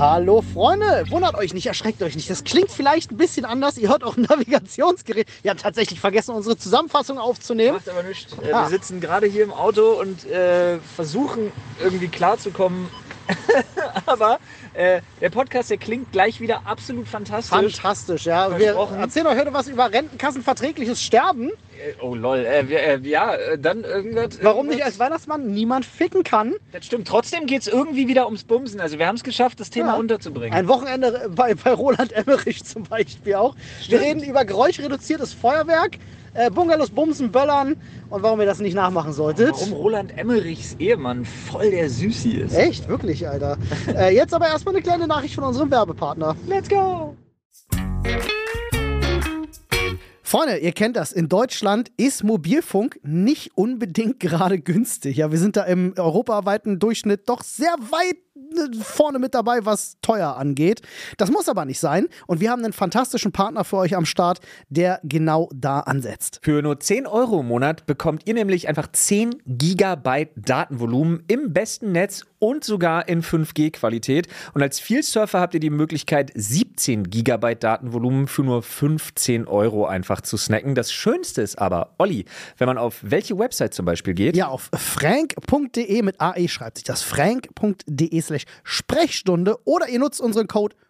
Hallo Freunde, wundert euch nicht, erschreckt euch nicht. Das klingt vielleicht ein bisschen anders. Ihr hört auch ein Navigationsgerät. Wir haben tatsächlich vergessen, unsere Zusammenfassung aufzunehmen. Macht aber nichts. Äh, Ah. Wir sitzen gerade hier im Auto und äh, versuchen irgendwie klarzukommen. aber äh, der Podcast, der klingt gleich wieder absolut fantastisch. Fantastisch, ja. Wir erzählen euch heute was über Rentenkassenverträgliches Sterben. Äh, oh lol, äh, äh, ja, äh, dann irgendwas. Warum nicht als Weihnachtsmann niemand ficken kann. Das stimmt. Trotzdem geht es irgendwie wieder ums Bumsen. Also wir haben es geschafft, das Thema Ja. unterzubringen. Ein Wochenende bei, bei Roland Emmerich zum Beispiel auch. Wir reden über geräuschreduziertes Feuerwerk, äh, Bungalows, Bumsen, Böllern und warum ihr das nicht nachmachen solltet. Warum Roland Emmerichs Ehemann voll der Süßi ist. Echt? Wirklich, Alter. äh, jetzt aber erstmal eine kleine Nachricht von unserem Werbepartner. Let's go! Freunde, ihr kennt das. In Deutschland ist Mobilfunk nicht unbedingt gerade günstig. Ja, wir sind da im europaweiten Durchschnitt doch sehr weit äh, vorne mit dabei, was teuer angeht. Das muss aber nicht sein. Und wir haben einen fantastischen Partner für euch am Start, der genau da ansetzt. Für nur 10 Euro im Monat bekommt ihr nämlich einfach 10 Gigabyte Datenvolumen im besten Netz und sogar in 5G-Qualität. Und als Vielsurfer habt ihr die Möglichkeit, 17 Gigabyte Datenvolumen für nur 15 Euro einfach zu snacken. Das Schönste ist aber, Olli, wenn man auf welche Website zum Beispiel geht, Ja, auf frank.de mit AE schreibt sich das. frank.de slash Sprechstunde oder ihr nutzt unseren Code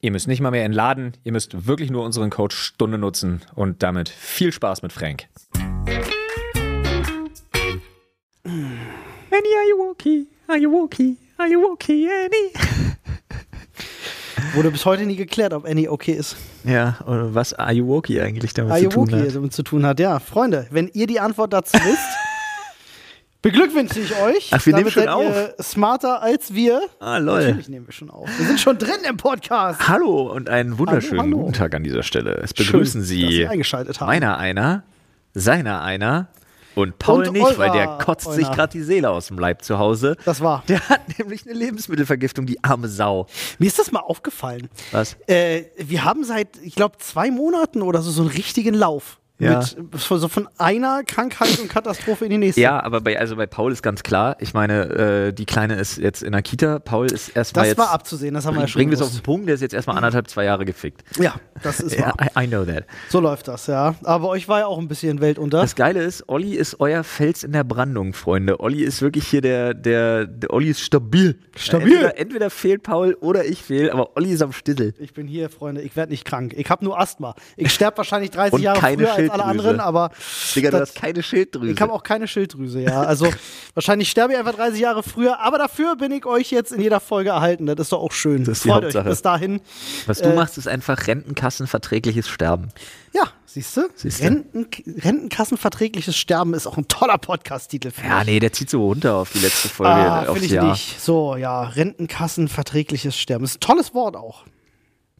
Ihr müsst nicht mal mehr entladen, ihr müsst wirklich nur unseren Code Stunde nutzen und damit viel Spaß mit Frank. Annie, are you okay? Are you okay? Are you okay, Annie? Wurde bis heute nie geklärt, ob Annie okay ist. Ja, oder was Ayuwoki eigentlich damit Ayuwoki damit zu tun hat. Ja, Freunde, wenn ihr die Antwort dazu wisst, beglückwünsche ich euch. Ach, wir Damit nehmen schon ihr smarter als wir. Ah, lol. Natürlich nehmen wir schon auf. Wir sind schon drin im Podcast. Hallo und einen wunderschönen Hallo, hallo. guten Tag an dieser Stelle. Es Schön, begrüßen dass Sie Sie eingeschaltet haben. meiner einer, seiner einer und Paul Und nicht, weil der eurer kotzt sich einer. gerade die Seele aus dem Leib zu Hause. Das war. Der hat nämlich eine Lebensmittelvergiftung, die arme Sau. Mir ist das mal aufgefallen. Was? Äh, wir haben seit, ich glaube, zwei Monaten oder so so einen richtigen Lauf. Ja. Mit, so von einer Krankheit und Katastrophe in die nächste. Ja, aber bei, also bei Paul ist ganz klar, ich meine, äh, die Kleine ist jetzt in der Kita, Paul ist erstmal das jetzt. war abzusehen, das haben wir ja schon Bringen wir es auf den Punkt, der ist jetzt erstmal anderthalb, zwei Jahre gefickt. Ja, das ist wahr. I, I know that. So läuft das, ja. Aber euch war ja auch ein bisschen Welt unter. Das Geile ist, Olli ist euer Fels in der Brandung, Freunde. Olli ist wirklich hier der, der, der Olli ist stabil. Stabil. Entweder, entweder fehlt Paul oder ich fehl, aber Olli ist am Stissel. Ich bin hier, Freunde, ich werde nicht krank. Ich habe nur Asthma. Ich sterbe wahrscheinlich 30 Und Jahre keine früher als alle anderen, aber Digga, du das- hast keine Schilddrüse. ich habe auch keine Schilddrüse, ja. Also wahrscheinlich sterbe ich einfach 30 Jahre früher, aber dafür bin ich euch jetzt in jeder Folge erhalten. Das ist doch auch schön. Das ist die Freut euch Hauptsache. bis dahin. Was du äh, machst, ist einfach rentenkassenverträgliches Sterben. Ja, siehst du? Renten, Rentenkassenverträgliches Sterben ist auch ein toller Podcast-Titel. Ja, nee, der zieht so runter auf die letzte Folge, Ah, aufs finde ich Jahr. nicht. So, ja, Rentenkassenverträgliches Sterben. ist ein tolles Wort auch.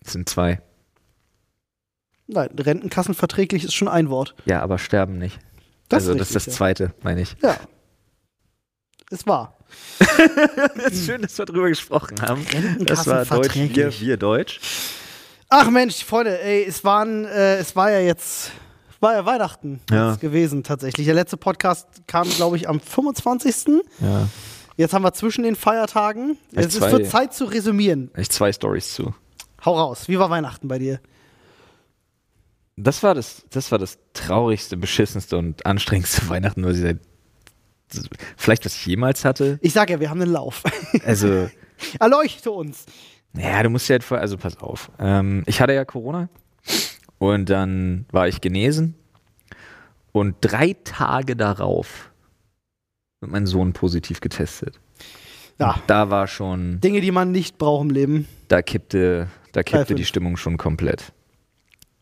Das sind zwei. Nein, Rentenkassenverträglich ist schon ein Wort. Ja, aber sterben nicht. Das also ist das ist das richtig, zweite, meine ich. Ja. Ist wahr. Schön, dass wir drüber gesprochen haben. Das war Deutsch, wir, wir Deutsch. Ach Mensch, Freunde, ey, es waren, äh, es war ja jetzt, war ja Weihnachten Ja. gewesen tatsächlich. Der letzte Podcast kam, glaube ich, am 25. Ja. Jetzt haben wir zwischen den Feiertagen. Echt Es ist zwei- Zeit zu resümieren. Echt zwei Stories zu. Hau raus. Wie war Weihnachten bei dir? Das war das, das war das traurigste, beschissenste und anstrengendste Weihnachten, was ich seit vielleicht was ich jemals hatte. Ich sag ja, wir haben einen Lauf. Also, Erleuchte uns. ja, du musst ja halt vor, also pass auf. Ähm, ich hatte ja Corona und dann war ich genesen und drei Tage darauf wird mein Sohn positiv getestet. Ja. Und Da war schon, Dinge, die man nicht braucht im Leben. da kippte, da kippte die. Stimmung schon komplett.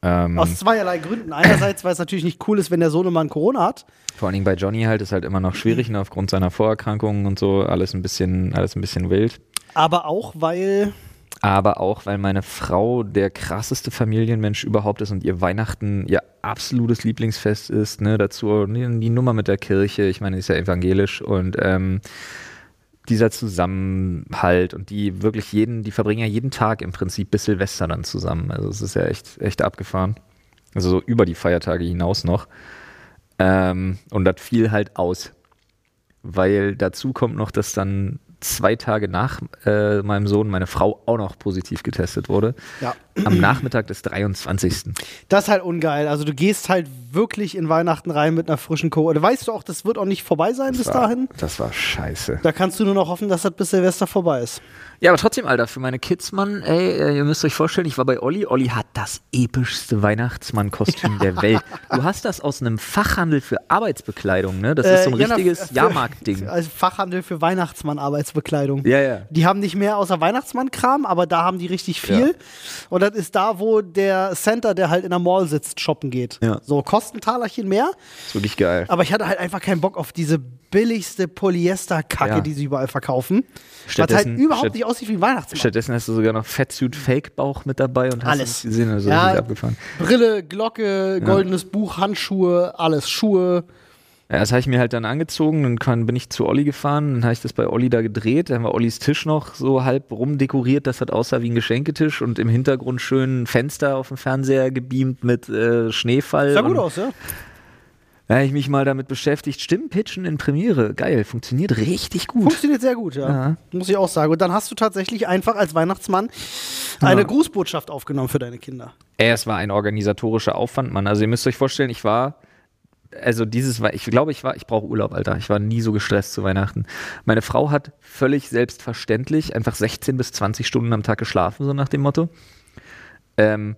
Ähm, Aus zweierlei Gründen. Einerseits, weil es natürlich nicht cool ist, wenn der Sohnemann Corona hat. Vor allen Dingen bei Johnny halt ist halt immer noch schwierig, ne, aufgrund seiner Vorerkrankungen und so, alles ein bisschen, alles ein bisschen wild. Aber auch, weil aber auch, weil meine Frau der krasseste Familienmensch überhaupt ist und ihr Weihnachten ihr absolutes Lieblingsfest ist. Ne? Dazu die, Nummer mit der Kirche, ich meine, sie ist ja evangelisch und ähm, dieser Zusammenhalt und die wirklich jeden, die verbringen ja jeden Tag im Prinzip bis Silvester dann zusammen. Also es ist ja echt, echt abgefahren. Also so über die Feiertage hinaus noch. Ähm, und das fiel halt aus. Weil dazu kommt noch, dass dann zwei Tage nach äh, meinem Sohn meine Frau auch noch positiv getestet wurde. Ja. Am Nachmittag des 23. Das ist halt ungeil. Also du gehst halt wirklich in Weihnachten rein mit einer frischen Kohorte. Weißt du auch, das wird auch nicht vorbei sein bis Das war, dahin. Das war scheiße. Da kannst du nur noch hoffen, dass das bis Silvester vorbei ist. Ja, aber trotzdem, Alter, für meine Kids, Mann, ey, äh, ihr müsst euch vorstellen, ich war bei Olli. Olli hat das epischste Weihnachtsmann-Kostüm der Welt. Du hast das aus einem Fachhandel für Arbeitsbekleidung, ne? Das ist so ein Äh, ja, richtiges Jahrmarktding. Also Fachhandel für Weihnachtsmann-Arbeitsbekleidung. Ja, ja. Die haben nicht mehr außer Weihnachtsmann-Kram, aber da haben die richtig viel. Ja. Und das ist da, wo der Center, der halt in der Mall sitzt, shoppen geht. Ja. So, kostet ein Talerchen mehr. Ist wirklich geil. Aber ich hatte halt einfach keinen Bock auf diese billigste Polyester-Kacke, Ja. die sie überall verkaufen. Was halt Stattdessen- überhaupt statt- nicht aussieht wie ein Weihnachtsmann. Stattdessen hast du sogar noch Fettsuit Fake Bauch mit dabei und hast Alles. es gesehen, also Ja. abgefahren. Brille, Glocke, goldenes Buch, Handschuhe, alles, Schuhe. Ja, das habe ich mir halt dann angezogen, dann kann, bin ich zu Olli gefahren, dann habe ich das bei Olli da gedreht, dann war Ollis Tisch noch so halb rumdekoriert, dass das aussah wie ein Geschenketisch und im Hintergrund schön ein Fenster auf dem Fernseher gebeamt mit äh, Schneefall. Sah gut aus, ja? Da habe ich mich mal damit beschäftigt, Stimmenpitchen in Premiere, geil, funktioniert richtig gut. Funktioniert sehr gut, ja. Ja. Muss ich auch sagen. Und dann hast du tatsächlich einfach als Weihnachtsmann eine Grußbotschaft aufgenommen für deine Kinder. Ey, es war ein organisatorischer Aufwand, Mann. Also ihr müsst euch vorstellen, ich war, also dieses war, ich glaube, ich war, ich brauche Urlaub, Alter. Ich war nie so gestresst zu Weihnachten. Meine Frau hat völlig selbstverständlich einfach 16 bis 20 Stunden am Tag geschlafen, so nach dem Motto. Ähm,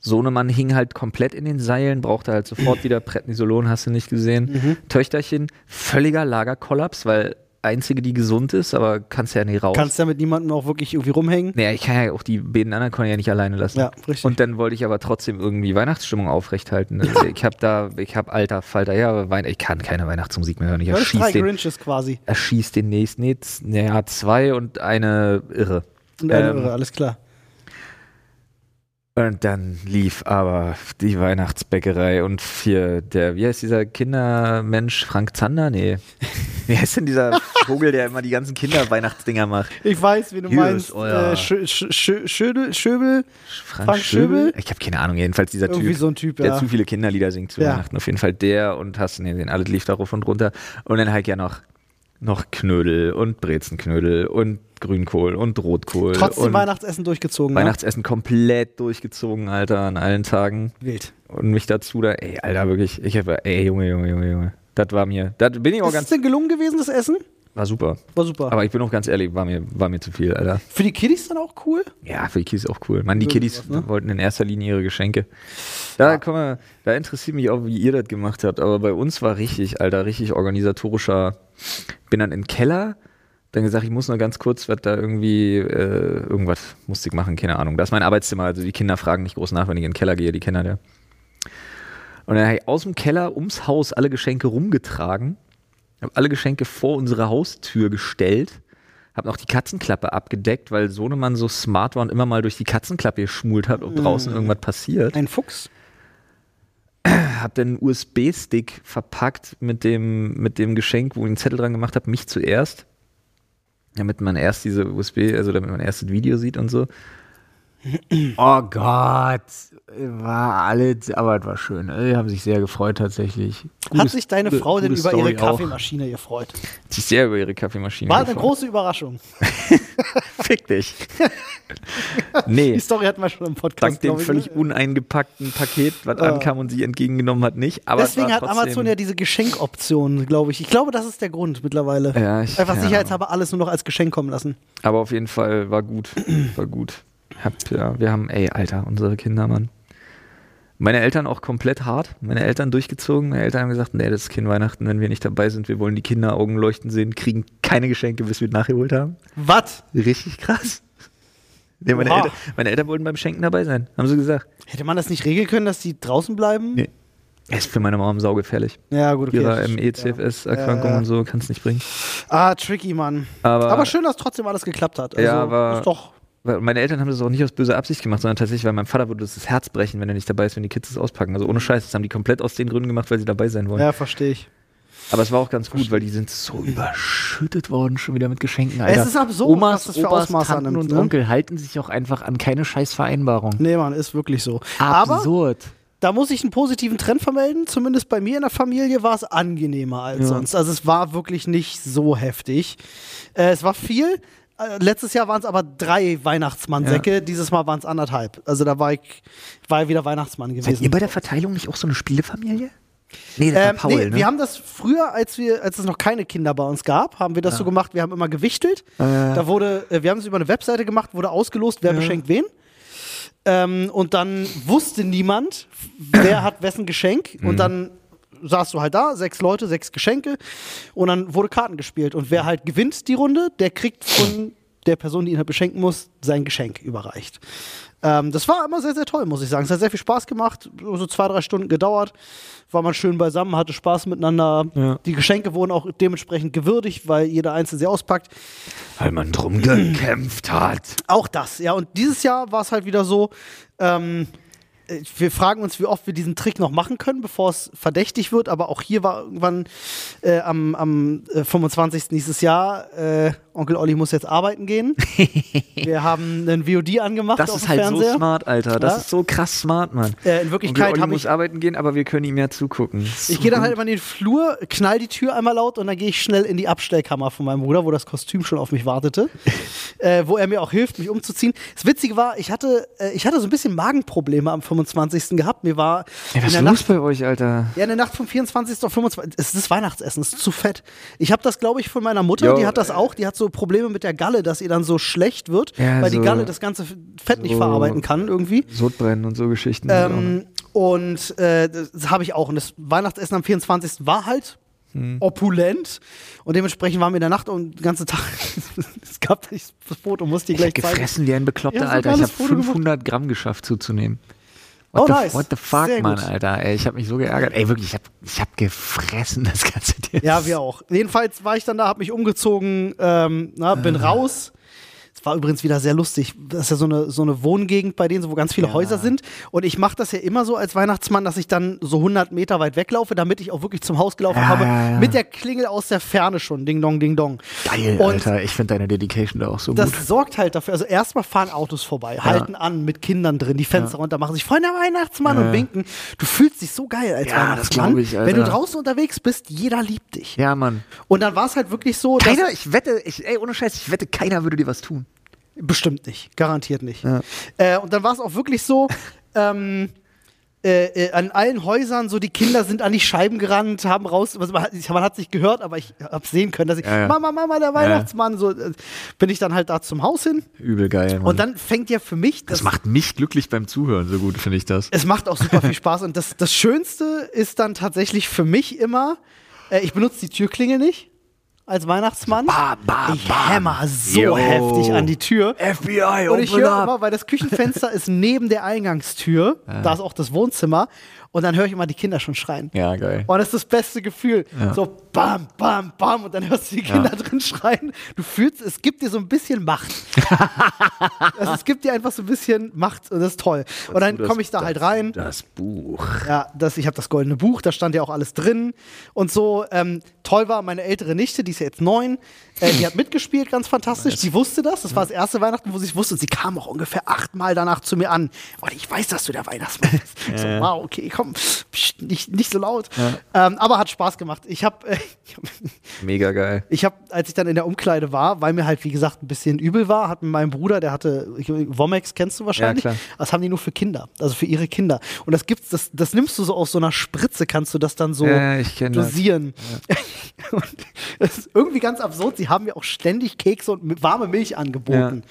Sohnemann hing halt komplett in den Seilen, brauchte halt sofort wieder Prednisolon, hast du nicht gesehen. Töchterchen, völliger Lagerkollaps, weil einzige, die gesund ist, aber kannst ja nicht raus. Kannst ja mit niemandem auch wirklich irgendwie rumhängen. Naja, ich kann ja auch die beiden anderen kann ja nicht alleine lassen. Ja, richtig. Und dann wollte ich aber trotzdem irgendwie Weihnachtsstimmung aufrechthalten. Also ich habe da, ich habe alter Falter, ja, ich kann keine Weihnachtsmusik mehr hören. Ich Ja, das ist drei erschieß den, Grinches quasi. erschieß den nächsten, nee, naja, zwei und eine Irre. Und eine Ähm, Irre, alles klar. Und dann lief aber die Weihnachtsbäckerei und hier der, wie heißt dieser Kindermensch, Frank Zander? Nee. Wie heißt denn dieser Vogel, der immer die ganzen Kinderweihnachtsdinger macht? Ich weiß, wie du Hier meinst. euer- Äh, Schö- Schö- Schö- Schödel, Schöbel, Frank, Frank Schöbel? Ich habe keine Ahnung, jedenfalls dieser irgendwie Typ. so ein Typ, der ja. zu viele Kinderlieder singt zu Ja. Weihnachten. Auf jeden Fall der und hast du gesehen, alles lief darauf und runter. Und dann halt ja noch, noch Knödel und Brezenknödel und Grünkohl und Rotkohl. Trotzdem und Weihnachtsessen durchgezogen. ne? Weihnachtsessen komplett durchgezogen, Alter, an allen Tagen. Wild. Und mich dazu da, ey, Alter, wirklich, ich habe, ey, Junge, Junge, Junge, Junge. Das war mir, das bin ich auch Ist es ganz, denn gelungen gewesen, das Essen? war super. War super. Aber ich bin auch ganz ehrlich, war mir, war mir zu viel, Alter. Für die Kiddies dann auch cool? Ja, für die Kiddies auch cool. Mann, die Kiddies ne? wollten in erster Linie ihre Geschenke. Da, komm mal, da interessiert mich auch, wie ihr das gemacht habt. Aber bei uns war richtig, Alter, richtig organisatorischer. Bin dann in den Keller, dann gesagt, ich muss nur ganz kurz, was da irgendwie, äh, irgendwas musste ich machen, keine Ahnung. Das ist mein Arbeitszimmer, also die Kinder fragen nicht groß nach, wenn ich in den Keller gehe, die kennen ja. Und dann habe ich aus dem Keller ums Haus alle Geschenke rumgetragen, habe alle Geschenke vor unsere Haustür gestellt, habe noch die Katzenklappe abgedeckt, weil Sohnemann so smart war und immer mal durch die Katzenklappe geschmult hat, ob draußen irgendwas passiert. Ein Fuchs? Habe dann USB-Stick verpackt mit dem, mit dem Geschenk, wo ich einen Zettel dran gemacht habe, mich zuerst. Damit man erst diese USB, also damit man erst das Video sieht und so. Oh Gott, war alles, aber es war schön. Die haben sich sehr gefreut tatsächlich. Hat sich deine gute- Frau denn über Story ihre auch. Kaffeemaschine gefreut? Hat sich sehr über ihre Kaffeemaschine War eine gefreut. große Überraschung. Fick dich. nee. Die Story hatten wir schon im Podcast. Dank dem glaub ich, völlig ne? uneingepackten Paket, was Ah. ankam und sie entgegengenommen hat, nicht. Aber es Deswegen hat Amazon ja diese Geschenkoption, glaube ich. Ich glaube, das ist der Grund mittlerweile. Ja, ich- Einfach ja. sicherheitshalber alles nur noch als Geschenk kommen lassen. Aber auf jeden Fall war gut. War gut. Hab, ja, wir haben, ey, Alter, unsere Kinder, Mann. Meine Eltern auch komplett hart. Meine Eltern durchgezogen. Meine Eltern haben gesagt, nee, das ist kein Weihnachten, wenn wir nicht dabei sind. Wir wollen die Kinder Augen leuchten sehen, kriegen keine Geschenke, bis wir nachgeholt haben. Was? Richtig krass. Nee, meine. Eltern, meine Eltern wollten beim Schenken dabei sein, haben sie gesagt. Hätte man das nicht regeln können, dass die draußen bleiben? Nee. Ist für meine Mom saugefährlich. Ja, gut, okay. Ihrer das- ME-CFS-Erkrankung Ja, ja. und so kann es nicht bringen. Ah, tricky, Mann. Aber, Aber schön, dass trotzdem alles geklappt hat. Also, Ja, aber- Ist doch meine Eltern haben das auch nicht aus böser Absicht gemacht, sondern tatsächlich, weil meinem Vater würde das Herz brechen, wenn er nicht dabei ist, wenn die Kids es auspacken. Also ohne Scheiß, das haben die komplett aus den Gründen gemacht, weil sie dabei sein wollen. Ja, verstehe ich. Aber es war auch ganz gut, weil die sind so überschüttet worden schon wieder mit Geschenken. Es Alter. ist absurd, Omas, was das für Opas, Ausmaße Tanten annimmt, und ne? Onkel halten sich auch einfach an keine scheiß Vereinbarung. Nee, Mann, ist wirklich so. Aber Absurd. da muss ich einen positiven Trend vermelden. Zumindest bei mir in der Familie war es angenehmer als Ja. sonst. Also es war wirklich nicht so heftig. Äh, es war viel. Äh, letztes Jahr waren es aber drei Weihnachtsmannsäcke. Dieses Mal waren es anderthalb. Also da war ich, war ich wieder Weihnachtsmann Seid gewesen. ihr bei der Verteilung nicht auch so eine Spielefamilie? Nee, das Ähm, war Paul, nee, ne? wir haben das früher, als wir, als es noch keine Kinder bei uns gab, haben wir das so gemacht. Wir haben immer gewichtelt. Da wurde, äh, wir haben es über eine Webseite gemacht, wurde ausgelost, wer beschenkt wen. Ähm, und dann wusste niemand, wer hat wessen Geschenk. Und dann saßt du halt da, sechs Leute, sechs Geschenke. Und dann wurde Karten gespielt. Und wer halt gewinnt die Runde, der kriegt von der Person, die ihn halt beschenken muss, sein Geschenk überreicht. Ähm, das war immer sehr, sehr toll, muss ich sagen. Es hat sehr viel Spaß gemacht, so zwei, drei Stunden gedauert. War man schön beisammen, hatte Spaß miteinander. Ja. Die Geschenke wurden auch dementsprechend gewürdigt, weil jeder einzelne sie auspackt. Weil man drum gekämpft hat. Auch das, ja. Und dieses Jahr war es halt wieder so, ähm, äh, wir fragen uns, wie oft wir diesen Trick noch machen können, bevor es verdächtig wird. Aber auch hier war irgendwann äh, am, am äh, 25. dieses Jahr, äh, Onkel Olli muss jetzt arbeiten gehen. wir haben einen VOD angemacht Das ist halt Fernseher. so smart, Alter. Das Ja. ist so krass smart, Mann. Äh, in Onkel Wirklichkeit Olli habe muss ich arbeiten gehen, aber wir können ihm ja zugucken. Ich gehe dann halt immer in den Flur, knall die Tür einmal laut und dann gehe ich schnell in die Abstellkammer von meinem Bruder, wo das Kostüm schon auf mich wartete, äh, wo er mir auch hilft, mich umzuziehen. Das Witzige war, ich hatte, äh, ich hatte so ein bisschen Magenprobleme am 25. gehabt. Mir war Ey, was in ist der los Nacht, bei euch, Alter? ja, in der Nacht vom 24. auf 25. Es ist Weihnachtsessen, es ist zu fett. Ich habe das, glaube ich, von meiner Mutter, Jo, die hat das auch, die hat so Probleme mit der Galle, dass ihr dann so schlecht wird, Ja, weil die so- Galle das ganze Fett nicht so- verarbeiten kann irgendwie. Sodbrennen und so Geschichten. Ähm, und äh, das habe ich auch. Und das Weihnachtsessen am 24. war halt Hm. opulent. Und dementsprechend waren wir in der Nacht und den ganzen Tag. es gab das Foto, musste ich gleich zeigen. gefressen wie ein Bekloppter, Ja, Alter. Ich habe Foto gemacht. 500 Gramm geschafft zuzunehmen. Oh, What, the, nice. what the fuck, Sehr Mann, gut. Alter. Ey, ich habe mich so geärgert. Ey, wirklich, ich habe ich hab gefressen, das ganze Ding. Ja, wir auch. Jedenfalls war ich dann da, habe mich umgezogen, ähm, na, bin Ah. raus. War übrigens wieder sehr lustig. Das ist ja so eine, so eine Wohngegend bei denen, so, wo ganz viele Häuser sind. Und ich mache das ja immer so als Weihnachtsmann, dass ich dann so 100 Meter weit weglaufe, damit ich auch wirklich zum Haus gelaufen Ja, komme. ja, ja. Mit der Klingel aus der Ferne schon. Ding dong, ding dong. Geil, Und Alter. Ich finde deine Dedication da auch so das gut. sorgt halt dafür. Also erstmal fahren Autos vorbei, halten an mit Kindern drin, die Fenster runter, machen sich Freunde Weihnachtsmann Ja. und winken. Du fühlst dich so geil als Ja, das Weihnachtsmann. ich, Wenn du draußen unterwegs bist, jeder liebt dich. Ja, Mann. Und dann war es halt wirklich so, dass Keiner, ich wette, ich, ey, ohne Scheiß, ich wette, keiner würde dir was tun. Bestimmt nicht, garantiert nicht. Ja. Äh, und dann war es auch wirklich so, ähm, äh, äh, an allen Häusern, so die Kinder sind an die Scheiben gerannt, haben raus, also man, hat, man hat sich gehört, aber ich habe sehen können, dass ich, Ja, ja. Mama, Mama, der Weihnachtsmann, so äh, bin ich dann halt da zum Haus hin. Übel geil, Mann. Und dann fängt ja für mich das macht mich glücklich beim Zuhören, so gut finde ich das. es macht auch super viel Spaß. Und das, das Schönste ist dann tatsächlich für mich immer, äh, ich benutze die Türklingel nicht als Weihnachtsmann. Bam, bam, ich hämmer so Yo. heftig an die Tür. FBI, Und ich höre immer, weil das Küchenfenster ist neben der Eingangstür, da ist auch das Wohnzimmer. Und dann höre ich immer die Kinder schon schreien. Ja, geil. Und das ist das beste Gefühl. Ja. So bam, bam, bam. Und dann hörst du die Kinder drin schreien. Du fühlst, es gibt dir so ein bisschen Macht. also es gibt dir einfach so ein bisschen Macht und das ist toll. und dann Das- komme ich da halt rein. Das Buch. Ja, das, ich habe das goldene Buch, da stand ja auch alles drin. Und so ähm, toll war meine ältere Nichte, die ist ja jetzt neun, äh, die hat mitgespielt, ganz fantastisch. Die wusste das. Das war das erste Weihnachten, wo sie es wusste. Und sie kam auch ungefähr achtmal danach zu mir an. Und ich weiß, dass du der Weihnachtsmann bist. Ich so, wow, okay, komm, pst, nicht, nicht so laut. Ähm, aber hat Spaß gemacht. Ich habe, äh, ich hab, Mega geil. ich habe, als ich dann in der Umkleide war, weil mir halt, wie gesagt, ein bisschen übel war, hat mein Bruder, der hatte, ich- Womex kennst du wahrscheinlich, klar. das haben die nur für Kinder, also für ihre Kinder. Und das gibt's, das, das nimmst du so aus so einer Spritze, kannst du das dann so Ja, ich dosieren. Und das ist irgendwie ganz absurd. Sie haben mir auch ständig Kekse und warme Milch angeboten.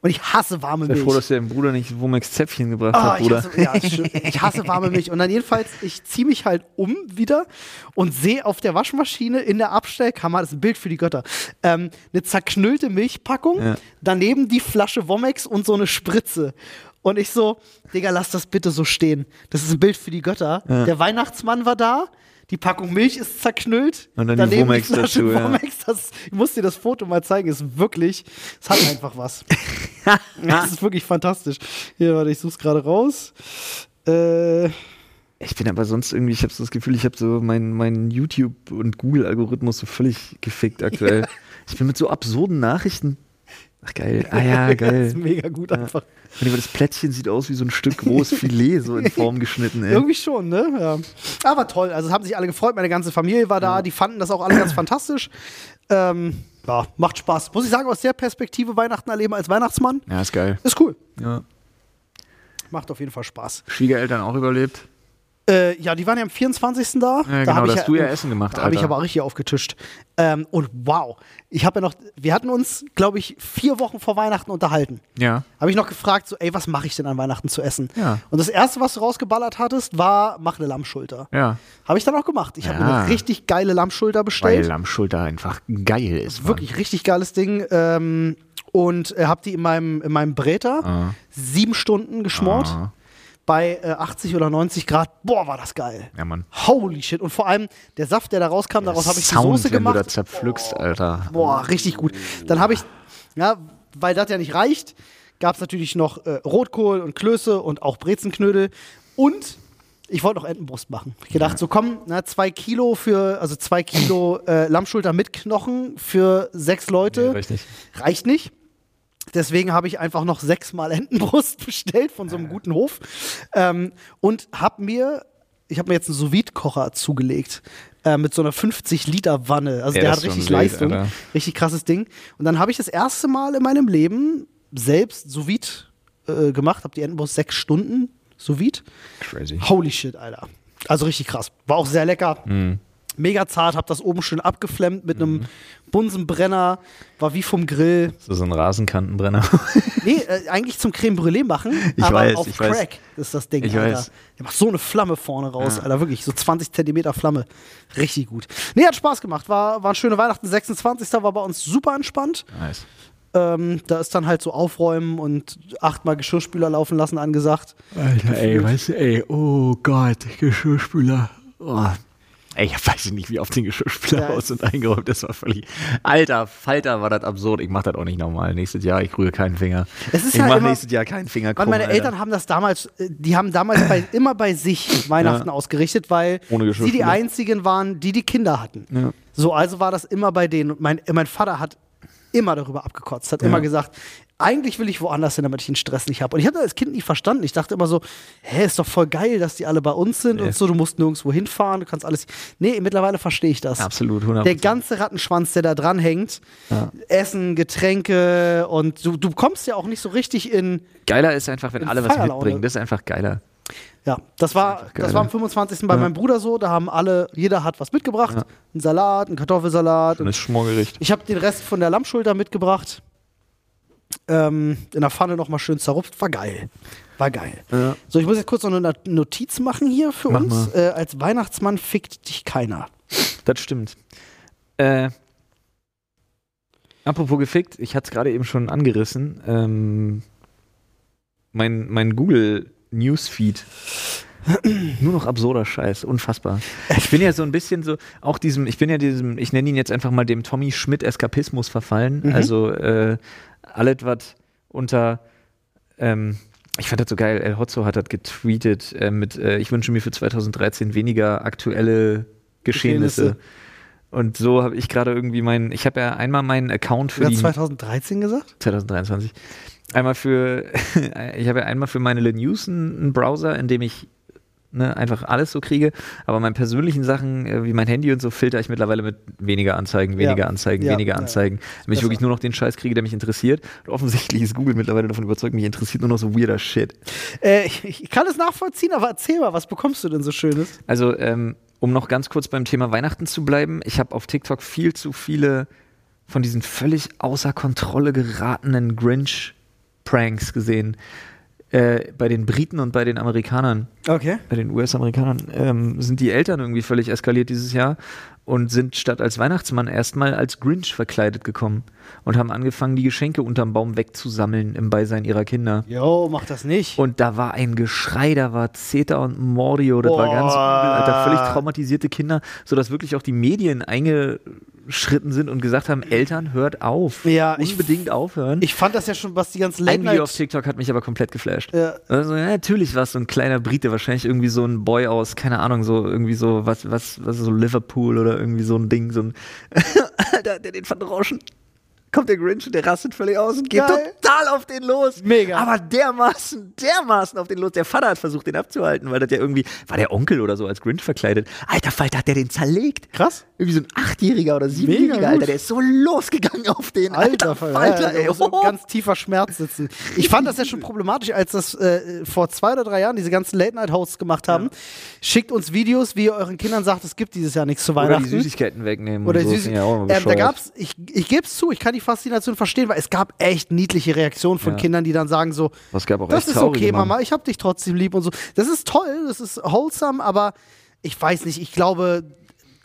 Und ich hasse warme Milch. froh, dass der Bruder nicht Womex Zäpfchen gebracht Ah, hat, ich, Bruder. hasse, ja, ist schön. ich hasse warme Milch. Und dann jedenfalls, ich ziehe mich halt um wieder und sehe auf der Waschmaschine in der Abstellkammer, das ist ein Bild für die Götter, ähm, eine zerknüllte Milchpackung, Ja. daneben die Flasche Womex und so eine Spritze. Und ich so, Digga, lass das bitte so stehen. Das ist ein Bild für die Götter. Der Weihnachtsmann war da. die Packung Milch ist zerknüllt. Und dann die Daneben Womex Flasche dazu, ja. Womex, das, ich muss dir das Foto mal zeigen, ist wirklich, es hat einfach was. das ist wirklich fantastisch. Hier, warte, ich such's gerade raus. Äh, Ich bin aber sonst irgendwie, ich habe so das Gefühl, ich habe so meinen mein YouTube- und Google-Algorithmus so völlig gefickt aktuell. Ich bin mit so absurden Nachrichten. Ach geil. Ah ja, das geil. ist mega gut einfach. Und das Plättchen sieht aus wie so ein Stück großes Filet, so in Form geschnitten, ey. Irgendwie schon, ne? Ja. Aber toll, also es haben sich alle gefreut, meine ganze Familie war da, die fanden das auch alle ganz fantastisch. Ähm, ja, macht Spaß. Muss ich sagen, aus der Perspektive Weihnachten erleben als Weihnachtsmann, Ja, ist geil. ist cool. Ja. Macht auf jeden Fall Spaß. Schwiegereltern auch überlebt. Äh, ja, die waren ja am 24. da. Ja, da genau, da ich hast du ja Essen gemacht, Da habe ich aber richtig aufgetischt. Ähm, und wow, ich habe ja noch, wir hatten uns, glaube ich, vier Wochen vor Weihnachten unterhalten. Ja. Habe ich noch gefragt, so, ey, was mache ich denn an Weihnachten zu essen? Ja. Und das erste, was du rausgeballert hattest, war, mach eine Lammschulter. Ja. Habe ich dann auch gemacht. Ich habe mir Ja. eine richtig geile Lammschulter Weil bestellt. Lammschulter einfach geil ist. Mann. Wirklich richtig geiles Ding. Ähm, und äh, habe die in meinem, in meinem Bräter Ah. sieben Stunden geschmort. Ah. Bei äh, 80 oder 90 Grad. Boah, war das geil. Ja, Mann. Holy shit. Und vor allem der Saft, der da rauskam, daraus habe ich die Soße wenn du da gemacht. zerpflückst, Alter. Boah, richtig gut. Dann habe ich, ja, weil das ja nicht reicht, gab es natürlich noch äh, Rotkohl und Klöße und auch Brezenknödel. Und ich wollte noch Entenbrust machen. Ich gedacht, so komm, na, zwei Kilo für, also zwei Kilo äh, Lammschulter mit Knochen für sechs Leute. richtig. Reicht nicht. Deswegen habe ich einfach noch sechsmal Entenbrust bestellt von so einem guten Hof. Ähm, und habe mir, ich habe mir jetzt einen sous kocher zugelegt. Äh, mit so einer 50-Liter-Wanne. Also Ja, der hat richtig wild, Leistung. Alter. Richtig krasses Ding. Und dann habe ich das erste Mal in meinem Leben selbst sous äh, gemacht. Habe die Entenbrust sechs Stunden sous Crazy. Holy shit, Alter. Also richtig krass. War auch sehr lecker. Mhm. Mega zart, hab das oben schön abgeflemmt mit einem Bunsenbrenner. War wie vom Grill. So, so ein Rasenkantenbrenner. Nee, äh, eigentlich zum Creme Brûlée machen, Ich aber weiß, auf ich Crack weiß. ist das Ding, Ich Alter. weiß. Der macht so eine Flamme vorne raus, Alter, wirklich, so 20 Zentimeter Flamme. Richtig gut. Nee, hat Spaß gemacht, war, waren schöne Weihnachten. 26. war bei uns super entspannt. nice. Ähm, da ist dann halt so aufräumen und achtmal Geschirrspüler laufen lassen angesagt. Alter, ey, weißt du, ey, oh Gott, Geschirrspüler. Oh. Ey, ich weiß nicht, wie oft den Geschirrspüler Ja, aus und eingeräumt, das war völlig. Alter, Falter war das absurd. Ich mach das auch nicht nochmal. Nächstes Jahr, ich rühre keinen Finger. Es ist ich ja mach immer- nächstes Jahr keinen Finger krumm, meine Alter. Eltern haben das damals, äh, die haben damals bei, immer bei sich Weihnachten ausgerichtet, weil sie die einzigen waren, die die Kinder hatten. Ja. So, also war das immer bei denen. Und mein, mein Vater hat immer darüber abgekotzt, hat immer gesagt, eigentlich will ich woanders hin, damit ich den Stress nicht habe. Und ich habe das als Kind nicht verstanden. Ich dachte immer so, hä, ist doch voll geil, dass die alle bei uns sind Nee. und so, du musst nirgendwo hinfahren, du kannst alles. Nee, mittlerweile verstehe ich das. Absolut, 100%. Der ganze Rattenschwanz, der da dran hängt, Essen, Getränke und du, du kommst ja auch nicht so richtig in. Geiler ist einfach, wenn alle was mitbringen. Das ist einfach geiler. Ja, das war, das war am ne? 25. bei meinem Bruder so, da haben alle, jeder hat was mitgebracht. Ja. Einen Salat, einen Kartoffelsalat. Und das Schmorgericht. Ich habe den Rest von der Lammschulter mitgebracht. Ähm, in der Pfanne nochmal schön zerrupft. War geil. War geil. Ja. So, ich muss jetzt kurz noch eine Notiz machen hier für Mach uns. Äh, als Weihnachtsmann fickt dich keiner. Das stimmt. Äh, apropos gefickt, ich hatte es gerade eben schon angerissen. Ähm, mein, mein Google Newsfeed. Nur noch absurder Scheiß, unfassbar. Ich bin ja so ein bisschen so, auch diesem, ich bin ja diesem, ich nenne ihn jetzt einfach mal dem Tommy Schmidt Eskapismus verfallen. Mhm. Also äh, alles, was unter, ähm, ich fand das so geil, El Hotzo hat das getweetet äh, mit, äh, ich wünsche mir für 2013 weniger aktuelle Geschehnisse. Geschehnisse. Und so habe ich gerade irgendwie meinen, ich habe ja einmal meinen Account für hat die 2013 gesagt? 2023. Einmal für, ich habe ja einmal für meine einen einen Browser, in dem ich ne, einfach alles so kriege. Aber meine persönlichen Sachen, äh, wie mein Handy und so, filter ich mittlerweile mit weniger Anzeigen, weniger Ja. Anzeigen, Ja, weniger ja. Anzeigen. Damit ich wirklich nur noch den Scheiß kriege, der mich interessiert. Und offensichtlich ist Google mittlerweile davon überzeugt, mich interessiert nur noch so weirder Shit. Äh, ich, ich kann es nachvollziehen, aber erzähl mal, was bekommst du denn so Schönes? Also, ähm, um noch ganz kurz beim Thema Weihnachten zu bleiben, ich habe auf TikTok viel zu viele von diesen völlig außer Kontrolle geratenen Grinch-Pranks gesehen. Äh, bei den Briten und bei den Amerikanern, Okay. bei den US-Amerikanern, ähm, sind die Eltern irgendwie völlig eskaliert dieses Jahr. Und sind statt als Weihnachtsmann erstmal als Grinch verkleidet gekommen und haben angefangen, die Geschenke unterm Baum wegzusammeln im Beisein ihrer Kinder. Jo, mach das nicht. Und da war ein Geschrei, da war Zeta und Mordio, das war ganz übel, Alter, völlig traumatisierte Kinder, sodass wirklich auch die Medien eingeschritten sind und gesagt haben, Eltern, hört auf. Ja, ich- Unbedingt aufhören. ich fand das ja schon, was die ganzen ein Late Video auf. TikTok hat mich aber komplett geflasht. Ja. Also, ja, natürlich war es so ein kleiner Brite, wahrscheinlich irgendwie so ein Boy aus, keine Ahnung, so irgendwie so, was, was, was so Liverpool oder irgendwie so ein Ding, so ein Alter, der den verdroschen. Kommt der Grinch und der rastet völlig aus und geht Geil. total auf den los. Mega. Aber dermaßen, dermaßen auf den los. Der Vater hat versucht, den abzuhalten, weil das ja irgendwie, war der Onkel oder so als Grinch verkleidet. Alter Falter, hat der den zerlegt. Krass. Irgendwie so ein Achtjähriger oder Siebenjähriger. Alter, der ist so losgegangen auf den. Alter, Alter, ja, ey. so ein ganz tiefer Schmerz sitzen. Ich fand das ja schon problematisch, als das äh, vor zwei oder drei Jahren diese ganzen Late-Night-Hosts gemacht haben. Schickt uns Videos, wie ihr euren Kindern sagt, es gibt dieses Jahr nichts zu Oder Weihnachten. die Süßigkeiten wegnehmen. Oder und so. Süß Finde ich auch immer ähm, da gab's, ich, ich gebe es zu, ich kann die Faszination verstehen, weil es gab echt niedliche Reaktionen von Ja. Kindern, die dann sagen so, Was gab auch das echt ist okay, Mann. Mama, ich hab dich trotzdem lieb und so. Das ist toll, das ist wholesome, aber ich weiß nicht, ich glaube,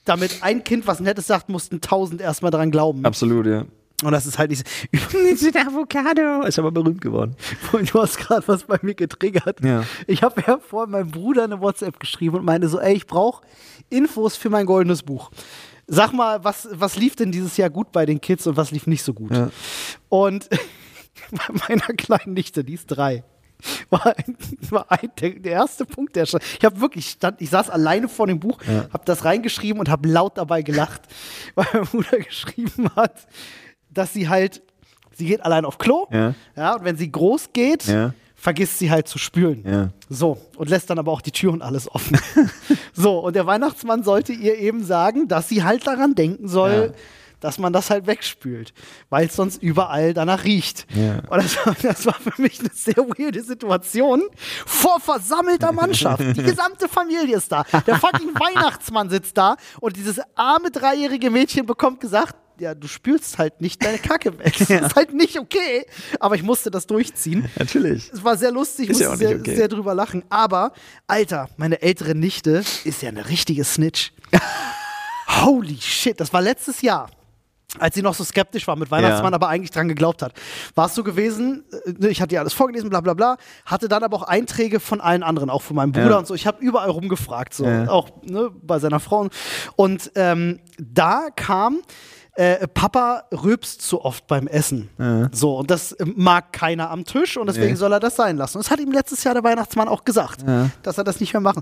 damit ein Kind was Nettes sagt, mussten tausend erstmal dran glauben. Absolut, ja. Und das ist halt nicht. Ein Avocado. Ist aber berühmt geworden. Du hast gerade was bei mir getriggert. Ja. Ich habe ja vor meinem Bruder eine WhatsApp geschrieben und meinte so, ey, ich brauche Infos für mein goldenes Buch. Sag mal, was, was lief denn dieses Jahr gut bei den Kids und was lief nicht so gut? Ja. Und bei meiner kleinen Nichte, die ist drei, war, war ein, der, der erste Punkt, der stand. Ich habe wirklich, stand, ich saß alleine vor dem Buch, habe das reingeschrieben und habe laut dabei gelacht, weil mein Bruder geschrieben hat, dass sie halt, sie geht allein auf Klo, Ja. ja und wenn sie groß geht, Ja. vergisst sie halt zu spülen. Ja. So, und lässt dann aber auch die Tür und alles offen. so, und der Weihnachtsmann sollte ihr eben sagen, dass sie halt daran denken soll, Ja. Dass man das halt wegspült, weil es sonst überall danach riecht. Ja. Und das war, das war für mich eine sehr weirde Situation vor versammelter Mannschaft. Die gesamte Familie ist da. Der fucking Weihnachtsmann sitzt da und dieses arme dreijährige Mädchen bekommt gesagt, ja, du spülst halt nicht deine Kacke weg. Das ist halt nicht okay. Aber ich musste das durchziehen. Natürlich. Es war sehr lustig, Ist musste ja sehr, okay. sehr drüber lachen. Aber, Alter, meine ältere Nichte ist ja eine richtige Snitch. Holy shit, das war letztes Jahr. Als sie noch so skeptisch war mit Weihnachtsmann, Ja. aber eigentlich dran geglaubt hat. War es so gewesen, äh, ich hatte ihr alles vorgelesen, bla bla bla, hatte dann aber auch Einträge von allen anderen, auch von meinem Bruder Ja. und so. Ich habe überall rumgefragt, so, Ja. auch ne, bei seiner Frau. Und ähm, da kam, äh, Papa rülpst zu oft beim Essen. So, und das äh, mag keiner am Tisch und deswegen soll er das sein lassen. Und das hat ihm letztes Jahr der Weihnachtsmann auch gesagt, dass er das nicht mehr machen.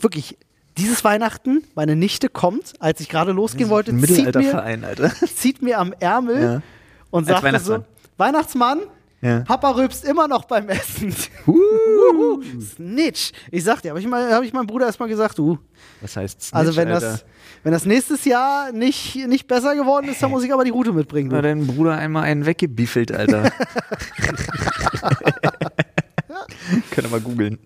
Wirklich, dieses Weihnachten, meine Nichte kommt, als ich gerade losgehen wollte, zieht mir, zieht mir am Ärmel Ja. und sagt Weihnachtsmann. so, Weihnachtsmann, Ja. Papa rülpst immer noch beim Essen. Wuhu, Snitch. Ich sag dir, habe ich, mal- hab ich meinem Bruder erstmal gesagt, du. Was heißt Snitch, Also wenn Alter? das, wenn das nächstes Jahr nicht, nicht besser geworden ist, dann muss ich aber die Route mitbringen. Na, dein Bruder einmal einen weggebiefelt, Alter. Könnt ihr mal googeln.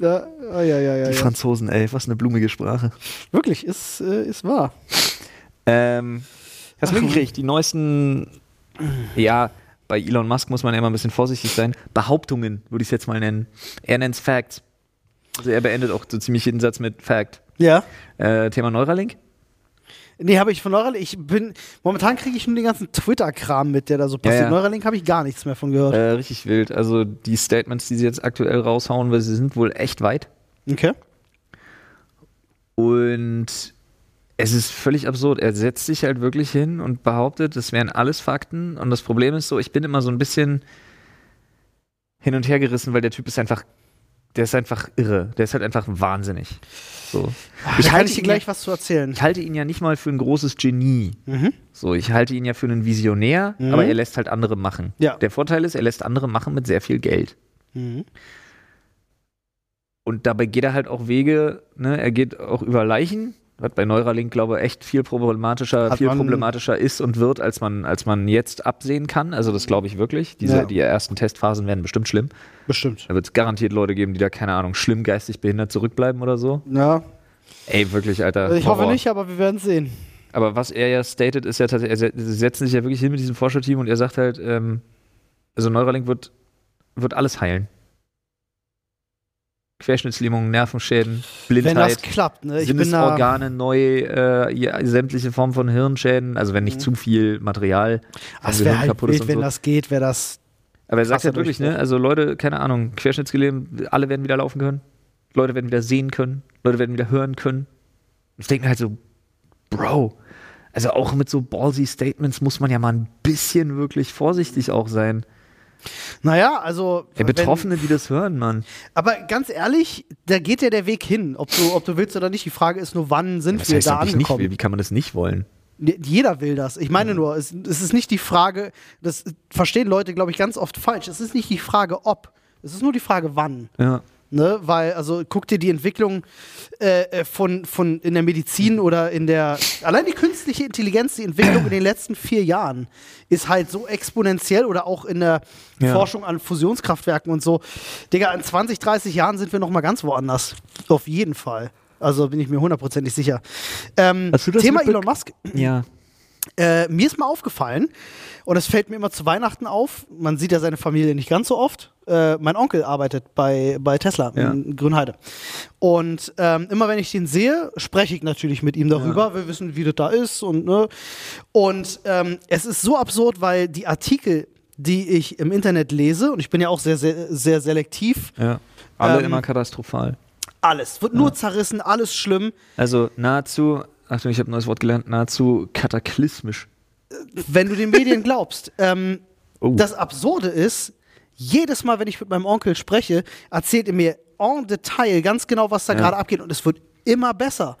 Ja, ja, ja, ja, Die. Franzosen, ey, was eine blumige Sprache. Wirklich, ist, äh, ist wahr. Ähm, hast du mitgekriegt, die neuesten, ja, bei Elon Musk muss man ja immer ein bisschen vorsichtig sein. Behauptungen würde ich es jetzt mal nennen. Er nennt es Facts. Also er beendet auch so ziemlich jeden Satz mit Fact. Ja. Äh, Thema Neuralink? Nee, habe ich von Neuralink, ich bin, momentan kriege ich nur den ganzen Twitter-Kram mit, der da so passiert. ja. Neuralink habe ich gar nichts mehr von gehört. Äh, richtig wild. Also die Statements, die sie jetzt aktuell raushauen, weil sie sind wohl echt weit. Okay. Und es ist völlig absurd. Er setzt sich halt wirklich hin und behauptet, das wären alles Fakten. Und das Problem ist so, ich bin immer so ein bisschen hin und her gerissen, weil der Typ ist einfach, der ist einfach irre. Der ist halt einfach wahnsinnig. So. Ich kann ich dir gleich was zu erzählen. ich halte ihn ja nicht mal für ein großes Genie. Mhm. So, ich halte ihn ja für einen Visionär, Mhm. aber er lässt halt andere machen. Ja. Der Vorteil ist, er lässt andere machen mit sehr viel Geld. Mhm. Und dabei geht er halt auch Wege, ne? er geht auch über Leichen, was bei Neuralink, glaube ich, echt viel problematischer, Hat viel problematischer ist und wird, als man, als man jetzt absehen kann. Also das glaube ich wirklich. Diese, Ja. Die ersten Testphasen werden bestimmt schlimm. Bestimmt. Da wird es garantiert Leute geben, die da, keine Ahnung, schlimm geistig behindert zurückbleiben oder so. Ja, Ey, wirklich, Alter. ich hoffe Horror. nicht, aber wir werden sehen. Aber was er ja stated, ist ja tatsächlich, er se- sie setzen sich ja wirklich hin mit diesem Forscherteam und er sagt halt, ähm, also Neuralink wird, wird alles heilen. Querschnittslähmung, Nervenschäden, Wenn das Blindheit, klappt, ne? Ich bin da, Sinnesorgane neu, äh, ja, sämtliche Formen von Hirnschäden, also wenn nicht zu viel Material vom Gehirn halt kaputt ist wild, und wenn so. das geht, wäre das. Aber er sagt halt wirklich, ne? Also Leute, keine Ahnung, Querschnittsgelähmt, alle werden wieder laufen können. Leute werden wieder sehen können. Leute werden wieder hören können. Ich denke mir halt so, Bro, also auch mit so ballsy Statements muss man ja mal ein bisschen wirklich vorsichtig auch sein. Naja, also. Der wenn- Betroffene, die das hören, Mann. Aber ganz ehrlich, da geht ja der Weg hin, ob du, ob du willst oder nicht. Die Frage ist nur, wann sind Was wir heißt, da angekommen? will? Wie kann man das nicht wollen? Jeder will das. Ich meine nur, es, es ist nicht die Frage, das verstehen Leute, glaube ich, ganz oft falsch. Es ist nicht die Frage, ob. Es ist nur die Frage, wann. Ja. Ne? Weil, also guck dir die Entwicklung äh, äh, von, von in der Medizin oder in der. Allein die künstliche Intelligenz, die Entwicklung in den letzten vier Jahren ist halt so exponentiell oder auch in der Ja. Forschung an Fusionskraftwerken und so. Digga, in 20, 30 Jahren sind wir nochmal ganz woanders. Auf jeden Fall. Also bin ich mir hundertprozentig sicher. Ähm, das Thema Elon Musk. Ja. Äh, mir ist mal aufgefallen, und es fällt mir immer zu Weihnachten auf, man sieht ja seine Familie nicht ganz so oft. Äh, mein Onkel arbeitet bei, bei Tesla Ja. in Grünheide. Und ähm, immer wenn ich den sehe, spreche ich natürlich mit ihm darüber. Wir wissen, wie das da ist. Und, ne? und ähm, es ist so absurd, weil die Artikel, die ich im Internet lese, und ich bin ja auch sehr, sehr, sehr selektiv, ja. Alle Ähm, immer katastrophal. alles wird nur zerrissen, alles schlimm. Also nahezu, Achtung, ich habe ein neues Wort gelernt, nahezu kataklysmisch. wenn du den Medien glaubst. Ähm, Oh. Das Absurde ist, jedes Mal, wenn ich mit meinem Onkel spreche, erzählt er mir en Detail ganz genau, was da Ja. gerade abgeht und es wird immer besser.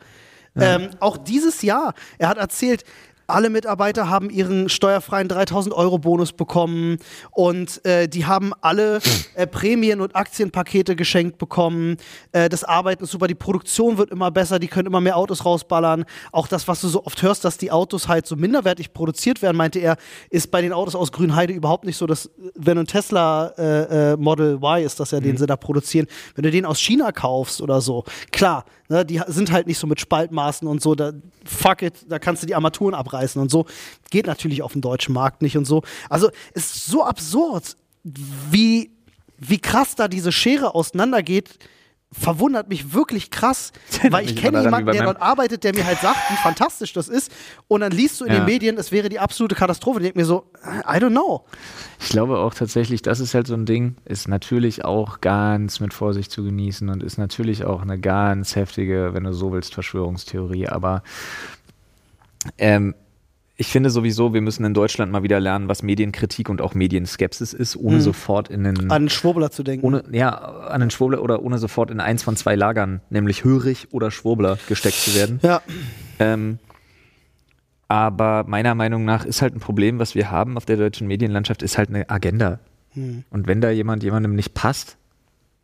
Ähm, auch dieses Jahr, er hat erzählt, alle Mitarbeiter haben ihren steuerfreien 3000 Euro Bonus bekommen und äh, die haben alle äh, Prämien und Aktienpakete geschenkt bekommen. Äh, das Arbeiten ist super, die Produktion wird immer besser, die können immer mehr Autos rausballern. Auch das, was du so oft hörst, dass die Autos halt so minderwertig produziert werden, meinte er, ist bei den Autos aus Grünheide überhaupt nicht so, dass äh, wenn du ein Tesla äh, äh, Model Y ist, das ja den sie da produzieren, wenn du den aus China kaufst oder so, klar, ne, die sind halt nicht so mit Spaltmaßen und so, da fuck it, da kannst du die Armaturen abreißen und so. Geht natürlich auf dem deutschen Markt nicht und so. Also es ist so absurd, wie, wie krass da diese Schere auseinandergeht. Verwundert mich wirklich krass, weil ich kenne jemanden, der dort arbeitet, der mir halt sagt, wie fantastisch das ist. Und dann liest du in Ja. den Medien, es wäre die absolute Katastrophe. Ich denke mir so, I don't know. Ich glaube auch tatsächlich, das ist halt so ein Ding, ist natürlich auch ganz mit Vorsicht zu genießen und ist natürlich auch eine ganz heftige, wenn du so willst, Verschwörungstheorie. Aber ähm, ich finde sowieso, wir müssen in Deutschland mal wieder lernen, was Medienkritik und auch Medienskepsis ist, ohne Mhm. sofort in den An Schwurbler zu denken. ohne, ja, an den Schwurbler oder ohne sofort in eins von zwei Lagern, nämlich hörig oder Schwurbler, gesteckt zu werden. ja, Ähm, aber meiner Meinung nach ist halt ein Problem, was wir haben auf der deutschen Medienlandschaft, ist halt eine Agenda. Hm. Und wenn da jemand jemandem nicht passt,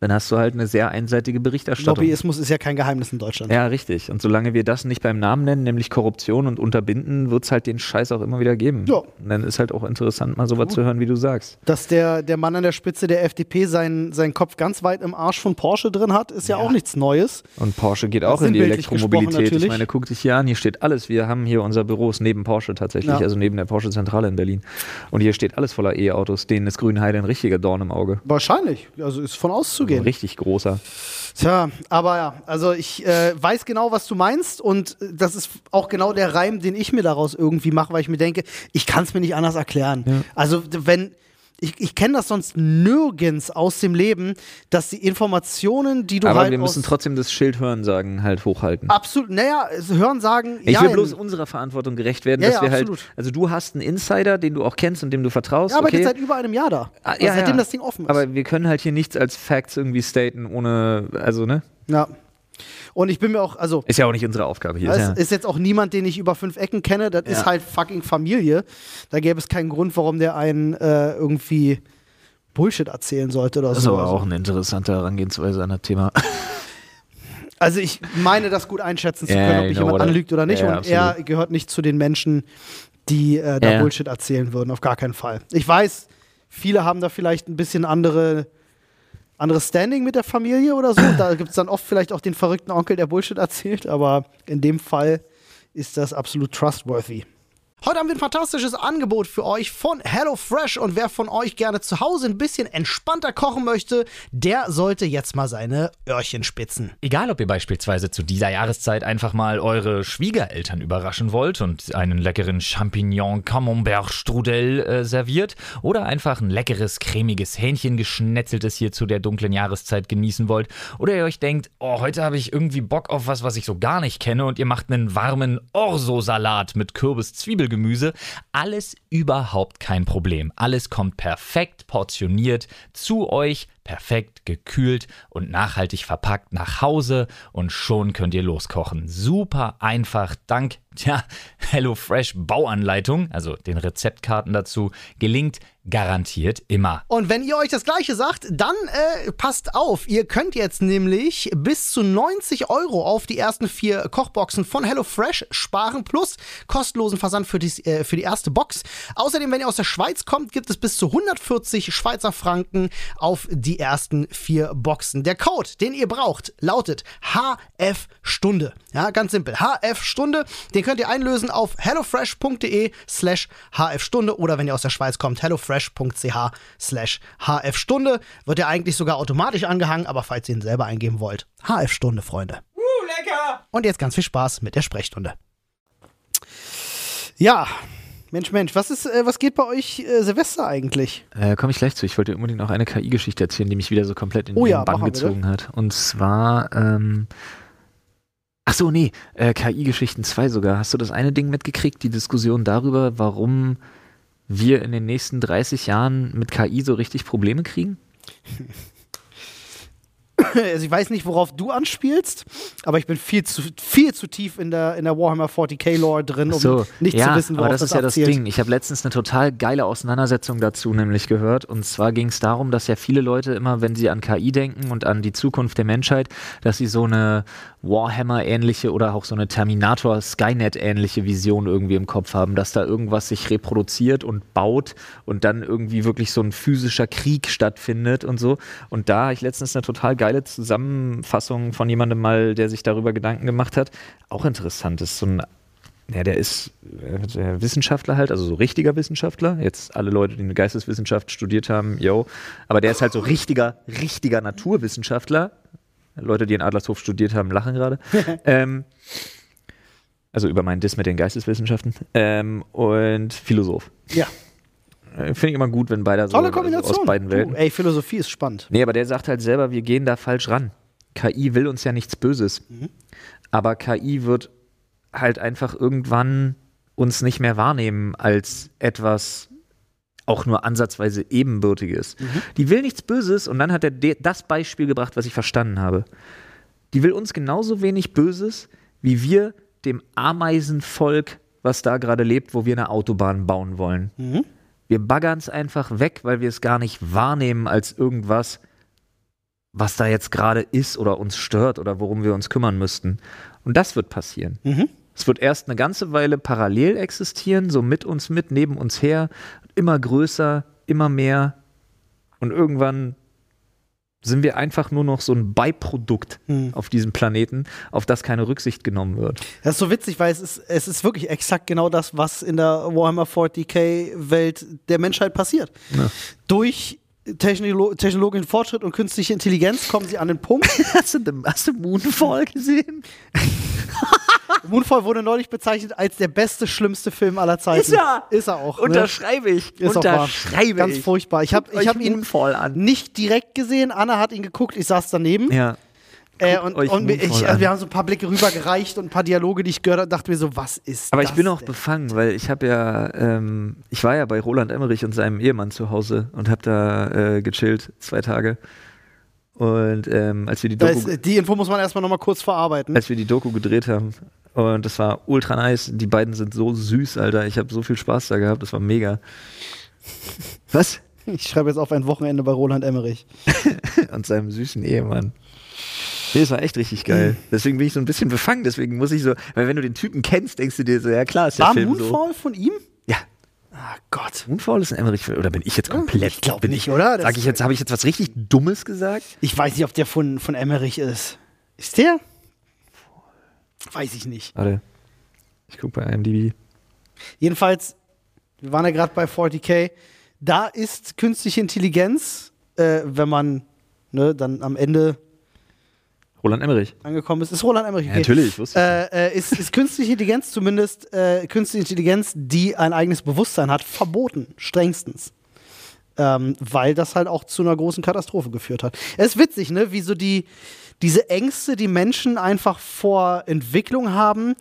dann hast du halt eine sehr einseitige Berichterstattung. Lobbyismus ist ja kein Geheimnis in Deutschland. Ja, richtig. Und solange wir das nicht beim Namen nennen, nämlich Korruption und unterbinden, wird es halt den Scheiß auch immer wieder geben. Ja. Und dann ist halt auch interessant, mal sowas zu hören, wie du sagst. Dass der, der Mann an der Spitze der FDP seinen, seinen Kopf ganz weit im Arsch von Porsche drin hat, ist ja, auch nichts Neues. Und Porsche geht auch in die Elektromobilität. Ich meine, guck dich hier an, hier steht alles. Wir haben hier unser Büros neben Porsche tatsächlich, Ja. also neben der Porsche Zentrale in Berlin. Und hier steht alles voller E-Autos. Denen ist Grünheide ein richtiger Dorn im Auge. Wahrscheinlich. Also ist von Ein auszugehen. richtig großer. Tja, aber ja, also ich äh, weiß genau, was du meinst und das ist auch genau der Reim, den ich mir daraus irgendwie mache, weil ich mir denke, ich kann es mir nicht anders erklären. Also d- wenn ich, ich kenne das sonst nirgends aus dem Leben, dass die Informationen, die du Aber halt wir müssen trotzdem das Schild hören sagen, halt hochhalten. absolut, naja, es- hören sagen, Ich ja, will bloß unserer Verantwortung gerecht werden, Ja, dass ja, wir halt, absolut. also du hast einen Insider, den du auch kennst und dem du vertraust, er arbeitet okay, seit über einem Jahr da, Ah, also ja, seitdem ja. das Ding offen ist. aber wir können halt hier nichts als Facts irgendwie staten, ohne, also ne, ja. Und ich bin mir auch, also ist ja auch nicht unsere Aufgabe hier. Ist ja, ist jetzt auch niemand, den ich über fünf Ecken kenne. Das ist Ja. halt fucking Familie. Da gäbe es keinen Grund, warum der einen äh, irgendwie Bullshit erzählen sollte oder das ist so. aber auch eine interessante Herangehensweise an das Thema. Also ich meine, das gut einschätzen zu können, ob you mich jemand anlügt oder nicht. Ja, Und er absolut. gehört nicht zu den Menschen, die äh, da Ja. Bullshit erzählen würden. Auf gar keinen Fall. Ich weiß, viele haben da vielleicht ein bisschen andere anderes Standing mit der Familie oder so. Da gibt es dann oft vielleicht auch den verrückten Onkel, der Bullshit erzählt. Aber in dem Fall ist das absolut trustworthy. Heute haben wir ein fantastisches Angebot für euch von HelloFresh und wer von euch gerne zu Hause ein bisschen entspannter kochen möchte, der sollte jetzt mal seine Öhrchen spitzen. Egal, ob ihr beispielsweise zu dieser Jahreszeit einfach mal eure Schwiegereltern überraschen wollt und einen leckeren Champignon Camembert Strudel äh, serviert oder einfach ein leckeres cremiges Hähnchen geschnetzeltes hier zu der dunklen Jahreszeit genießen wollt oder ihr euch denkt, oh, heute habe ich irgendwie Bock auf was, was ich so gar nicht kenne und ihr macht einen warmen Orso-Salat mit Kürbis-Zwiebelgemüse. Alles überhaupt kein Problem. Alles kommt perfekt portioniert zu euch, perfekt gekühlt und nachhaltig verpackt nach Hause und schon könnt ihr loskochen. Super einfach dank der HelloFresh Bauanleitung, also den Rezeptkarten dazu, gelingt garantiert immer. Und wenn ihr euch das gleiche sagt, dann äh, passt auf. Ihr könnt jetzt nämlich bis zu 90 Euro auf die ersten vier Kochboxen von HelloFresh sparen, plus kostenlosen Versand für die, äh, für die erste Box. Außerdem, wenn ihr aus der Schweiz kommt, gibt es bis zu 140 Schweizer Franken auf die ersten vier Boxen. Der Code, den ihr braucht, lautet HF Stunde. Ja, ganz simpel. HF Stunde. Den könnt ihr einlösen auf hellofresh.de slash HF Stunde oder wenn ihr aus der Schweiz kommt, hellofresh.ch slash HF Stunde. Wird ja eigentlich sogar automatisch angehangen, aber falls ihr ihn selber eingeben wollt, HF Stunde, Freunde. Uh, lecker! Und jetzt ganz viel Spaß mit der Sprechstunde. Ja, Mensch, Mensch, was ist, äh, was geht bei euch äh, Silvester eigentlich? Äh, Komme ich gleich zu. Ich wollte dir unbedingt noch eine KI-Geschichte erzählen, die mich wieder so komplett in Oh den ja, Bann bitte. gezogen hat. Und zwar, ähm, ach so, nee, äh, KI-Geschichten 2 sogar. Hast du das eine Ding mitgekriegt, die Diskussion darüber, warum wir in den nächsten 30 Jahren mit KI so richtig Probleme kriegen? Also ich weiß nicht, worauf du anspielst, aber ich bin viel zu, viel zu tief in der, in der Warhammer 40k Lore drin, um so, nicht ja, zu wissen, aber worauf das das ist ja das. Ding. Ich habe letztens eine total geile Auseinandersetzung dazu nämlich gehört. Und zwar ging es darum, dass ja viele Leute immer, wenn sie an KI denken und an die Zukunft der Menschheit, dass sie so eine Warhammer-ähnliche oder auch so eine Terminator-Skynet-ähnliche Vision irgendwie im Kopf haben, dass da irgendwas sich reproduziert und baut und dann irgendwie wirklich so ein physischer Krieg stattfindet und so. Und da habe ich letztens eine total geile Zusammenfassung von jemandem mal, der sich darüber Gedanken gemacht hat. Auch interessant ist so ein ja, der ist äh, der Wissenschaftler halt, also so richtiger Wissenschaftler. Jetzt alle Leute, die eine Geisteswissenschaft studiert haben, yo. Aber der ist halt so richtiger, richtiger Naturwissenschaftler. Leute, die in Adlershof studiert haben, lachen gerade. ähm, also über meinen Diss mit den Geisteswissenschaften. Ähm, und Philosoph. Ja, Finde ich immer gut, wenn beide so aus beiden Welten. Du, ey, Philosophie ist spannend. Nee, aber der sagt halt selber, wir gehen da falsch ran. KI will uns ja nichts Böses. Aber KI wird halt einfach irgendwann uns nicht mehr wahrnehmen als etwas auch nur ansatzweise ebenbürtiges. Die will nichts Böses und dann hat er das Beispiel gebracht, was ich verstanden habe. Die will uns genauso wenig Böses, wie wir dem Ameisenvolk, was da gerade lebt, wo wir eine Autobahn bauen wollen. Wir baggern es einfach weg, weil wir es gar nicht wahrnehmen als irgendwas, was da jetzt gerade ist oder uns stört oder worum wir uns kümmern müssten. Und das wird passieren. Mhm. Es wird erst eine ganze Weile parallel existieren, so mit uns mit, neben uns her, immer größer, immer mehr. Und irgendwann sind wir einfach nur noch so ein Beiprodukt Hm. auf diesem Planeten, auf das keine Rücksicht genommen wird. Das ist so witzig, weil es ist, es ist wirklich exakt genau das, was in der Warhammer 40k-Welt der Menschheit passiert. Ja. Durch Technolo technologischen Fortschritt und künstliche Intelligenz kommen sie an den Punkt. Hast du, hast du Moonfall gesehen? Moonfall wurde neulich bezeichnet als der beste, schlimmste Film aller Zeiten. Ist er? Ist er auch. Ne? Unterschreibe ich. Ist. Unterschreibe Ganz ich. furchtbar. Ich habe ich hab ihn an. nicht direkt gesehen. Anna hat ihn geguckt, ich saß daneben. Ja. Äh, und und ich, also wir haben so ein paar Blicke rübergereicht und ein paar Dialoge, die ich gehört habe, dachte mir so, was ist Aber das ich bin auch denn? befangen, weil ich habe ja, ähm, ich war ja bei Roland Emmerich und seinem Ehemann zu Hause und habe da äh, gechillt zwei Tage. Und ähm, als wir die Doku, ist, die Info muss man erstmal nochmal kurz verarbeiten. als wir die Doku gedreht haben, und das war ultra nice. Die beiden sind so süß, Alter. Ich habe so viel Spaß da gehabt. Das war mega. Was? Ich schreibe jetzt auf ein Wochenende bei Roland Emmerich. und seinem süßen Ehemann. Nee, das war echt richtig geil. Deswegen bin ich so ein bisschen befangen. Deswegen muss ich so, weil wenn du den Typen kennst, denkst du dir so, ja klar, ist der War Film Moonfall von ihm? so. Ja. Ah Gott. Moonfall ist ein Emmerich-Film. Oder bin ich jetzt komplett? Ich glaub bin nicht, oder? Das- Sag ich jetzt, habe ich jetzt was richtig Dummes gesagt? Ich weiß nicht, ob der von, von Emmerich ist. Ist der? Weiß ich nicht. Warte. Ich guck bei IMDb. Jedenfalls, wir waren ja gerade bei 40k. Da ist künstliche Intelligenz, äh, wenn man ne, dann am Ende Roland Emmerich. angekommen ist, ist Roland Emmerich. Okay. natürlich, wusste Äh, äh, ist, ist künstliche Intelligenz zumindest äh, künstliche Intelligenz, die ein eigenes Bewusstsein hat, verboten, strengstens. Ähm, weil das halt auch zu einer großen Katastrophe geführt hat. Es ist witzig, ne, wie so die, diese Ängste, die Menschen einfach vor Entwicklung haben,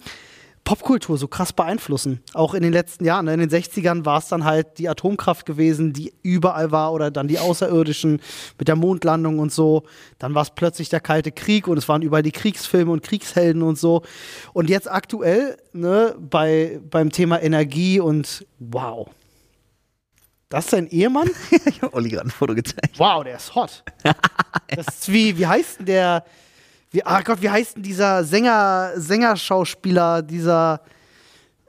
Popkultur so krass beeinflussen. Auch in den letzten Jahren. Ne? In den 60ern war es dann halt die Atomkraft gewesen, die überall war, oder dann die Außerirdischen mit der Mondlandung und so. Dann war es plötzlich der Kalte Krieg und es waren überall die Kriegsfilme und Kriegshelden und so. Und jetzt aktuell, ne, bei, beim Thema Energie und wow. Das ist dein Ehemann? ich habe Olli gerade ein Foto gezeigt. Wow, der ist hot. Das ist wie, wie heißt denn der, wie, ah Gott, wie heißt denn dieser Sänger, Sängerschauspieler, dieser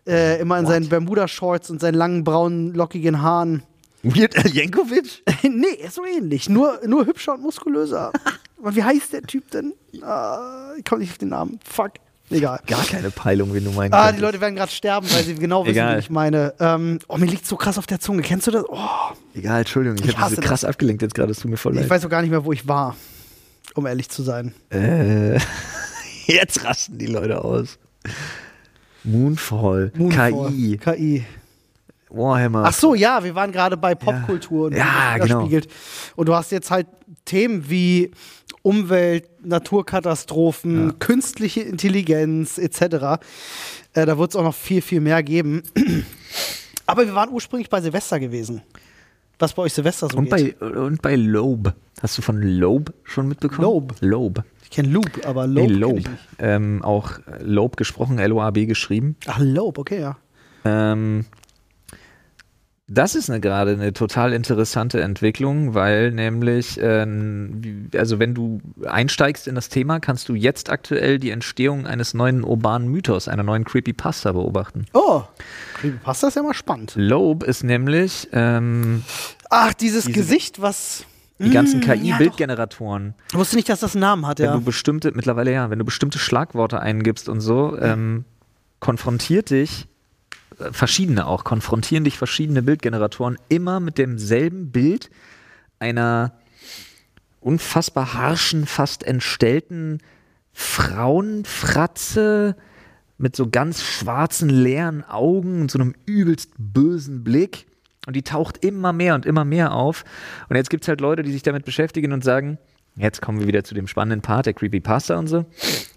äh, immer in seinen Bermuda-Shorts und seinen langen, braunen, lockigen Haaren? Weird Al Jankovic? nee, ist so ähnlich, nur, nur hübscher und muskulöser. Aber wie heißt der Typ denn? Ah, ich komme nicht auf den Namen. Fuck. Egal. Gar keine Peilung, wie du meinst. Ah, die Leute werden gerade sterben, weil sie genau wissen, Egal. wie ich meine. Ähm, oh, mir liegt so krass auf der Zunge. Kennst du das? Oh, Egal, Entschuldigung, ich, Ich habe so krass abgelenkt jetzt gerade, es tut mir voll ich leid. weiß auch gar nicht mehr, wo ich war, um ehrlich zu sein. Äh, jetzt rasten die Leute aus. Moonfall, Moonfall. KI, KI. Warhammer. Ach so, ja, wir waren gerade bei Popkultur und Ja, sich das genau. spiegelt. Und du hast jetzt halt Themen wie Umwelt, Naturkatastrophen, künstliche Intelligenz etc. Äh, da wird es auch noch viel, viel mehr geben. Aber wir waren ursprünglich bei Silvester gewesen. Was bei euch Silvester so und, geht. bei, und bei Lobe. Hast du von Lobe schon mitbekommen? Lobe? Lobe. ich kenne Loop, aber Nee, Lope. kenn Lobe. Ähm, auch Lobe gesprochen, L-O-A-B geschrieben. Ach, Lope, okay, ja. Ähm, das ist eine, gerade eine total interessante Entwicklung, weil nämlich, ähm, also wenn du einsteigst in das Thema, kannst du jetzt aktuell die Entstehung eines neuen urbanen Mythos, einer neuen Creepypasta beobachten. Oh, Creepypasta ist ja mal spannend. Lobe ist nämlich ähm, Ach, dieses Diese- Gesicht, was. die ganzen Mm, ja, KI-Bildgeneratoren. Ich wusste nicht, dass das einen Namen hat, wenn ja. du bestimmte, mittlerweile ja, wenn du bestimmte Schlagworte eingibst und so, ähm, konfrontiert dich, verschiedene auch, konfrontieren dich verschiedene Bildgeneratoren immer mit demselben Bild einer unfassbar harschen, fast entstellten Frauenfratze mit so ganz schwarzen, leeren Augen und so einem übelst bösen Blick. Und die taucht immer mehr und immer mehr auf. Und jetzt gibt es halt Leute, die sich damit beschäftigen und sagen, jetzt kommen wir wieder zu dem spannenden Part der Creepypasta und so,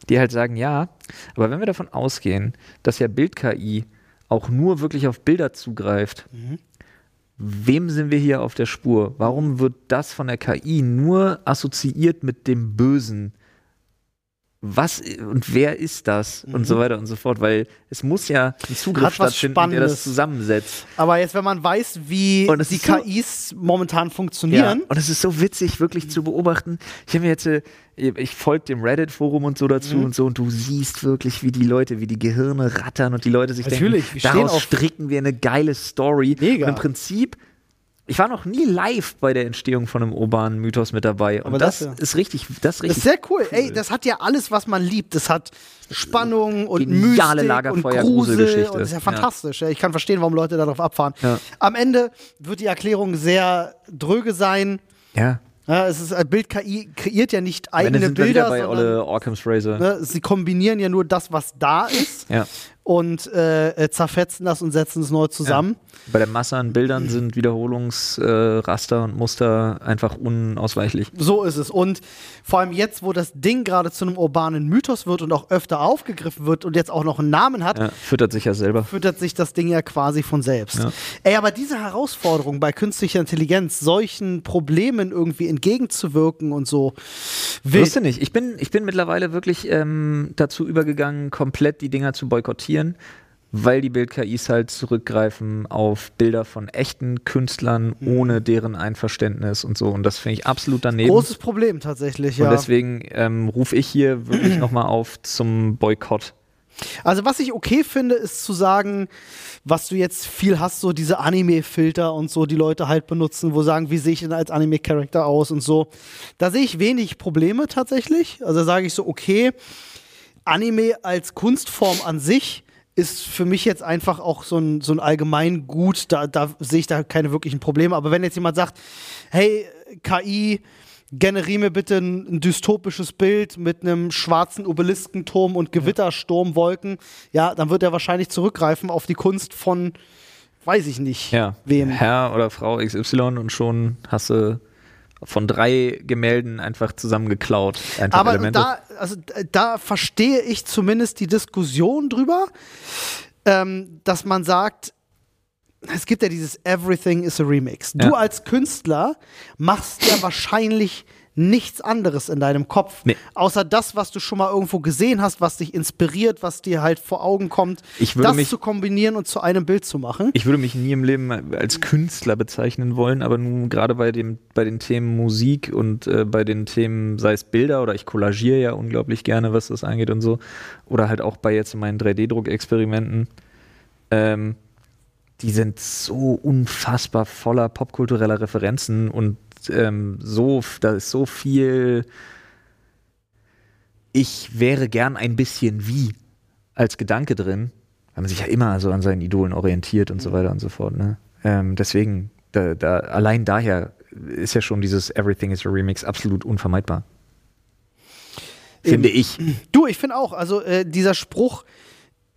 die halt sagen, ja, aber wenn wir davon ausgehen, dass ja Bild-KI auch nur wirklich auf Bilder zugreift, wem sind wir hier auf der Spur? Warum wird das von der KI nur assoziiert mit dem Bösen? Was und wer ist das? Und so weiter und so fort, weil es muss ja ein Zugriff Mhm. Stattfinden, der Spannendes. das zusammensetzt. Aber jetzt, wenn man weiß, wie die so- KIs momentan funktionieren, Und es ist so witzig, wirklich zu beobachten. Ich habe mir jetzt, äh, ich folge dem Reddit-Forum und so dazu Mhm. und so, und du siehst wirklich, wie die Leute, wie die Gehirne rattern und die Leute sich Natürlich, denken, daraus stricken wir eine geile Story. Mega. Und im Prinzip, ich war noch nie live bei der Entstehung von einem urbanen Mythos mit dabei. Und das, das ist richtig, das ist das richtig. ist sehr cool. Ey, das hat ja alles, was man liebt. Das hat Spannung und Geniale Mystik und Grusel. Und das ist ja fantastisch. Ja. Ich kann verstehen, warum Leute darauf abfahren. Ja. Am Ende wird die Erklärung sehr dröge sein. ja. Ja, es ist, äh, Bild-KI kreiert ja nicht eigene Bilder, bei sondern Olle Occam's Razor. ne, sie kombinieren ja nur das, was da ist Ja. Und äh, äh, zerfetzen das und setzen es neu zusammen. Bei der Masse an Bildern sind Wiederholungsraster äh, und Muster einfach unausweichlich. So ist es. Und vor allem jetzt, wo das Ding gerade zu einem urbanen Mythos wird und auch öfter aufgegriffen wird und jetzt auch noch einen Namen hat, Ja, füttert sich ja selber. füttert sich das Ding ja quasi von selbst. Ja. Ey, aber diese Herausforderung bei künstlicher Intelligenz, solchen Problemen irgendwie entgegenzuwirken und so. Wusste nicht. Ich bin, ich bin mittlerweile wirklich ähm, dazu übergegangen, komplett die Dinger zu boykottieren, weil die Bild-KIs halt zurückgreifen auf Bilder von echten Künstlern Mhm. ohne deren Einverständnis und so. Und das finde ich absolut daneben. Großes Problem tatsächlich, und ja. deswegen ähm, rufe ich hier wirklich nochmal auf zum Boykott. Also was ich okay finde, ist zu sagen, was du jetzt viel hast, so diese Anime-Filter und so, die Leute halt benutzen, wo sagen, wie sehe ich denn als Anime-Charakter aus und so. Da sehe ich wenig Probleme tatsächlich. Also da sage ich so, okay, Anime als Kunstform an sich ist für mich jetzt einfach auch so ein, so ein Allgemeingut. Da, da sehe ich da keine wirklichen Probleme. Aber wenn jetzt jemand sagt, hey, KI, generiere mir bitte ein, ein dystopisches Bild mit einem schwarzen Obeliskenturm und Gewittersturmwolken, ja, dann wird er wahrscheinlich zurückgreifen auf die Kunst von, weiß ich nicht, Ja. wem. Herr oder Frau XY und schon hast du von drei Gemälden einfach zusammengeklaut. Einfach Aber Elemente. da, also, da verstehe ich zumindest die Diskussion drüber, ähm, dass man sagt, es gibt ja dieses Everything is a Remix. Du Ja. als Künstler machst ja wahrscheinlich nichts anderes in deinem Kopf, Nee. außer das, was du schon mal irgendwo gesehen hast, was dich inspiriert, was dir halt vor Augen kommt, das mich- zu kombinieren und zu einem Bild zu machen. Ich würde mich nie im Leben als Künstler bezeichnen wollen, aber nun gerade bei, dem, bei den Themen Musik und äh, bei den Themen, sei es Bilder oder ich kollagiere ja unglaublich gerne, was das angeht und so, oder halt auch bei jetzt meinen 3D-Druck-Experimenten, ähm, die sind so unfassbar voller popkultureller Referenzen und ähm, so, da ist so viel, ich wäre gern ein bisschen wie als Gedanke drin, weil man sich ja immer so an seinen Idolen orientiert und so weiter und so fort. Ne? Ähm, deswegen, da, da, allein daher ist ja schon dieses Everything is a Remix absolut unvermeidbar. Finde ich. Du, ich finde auch, also äh, dieser Spruch,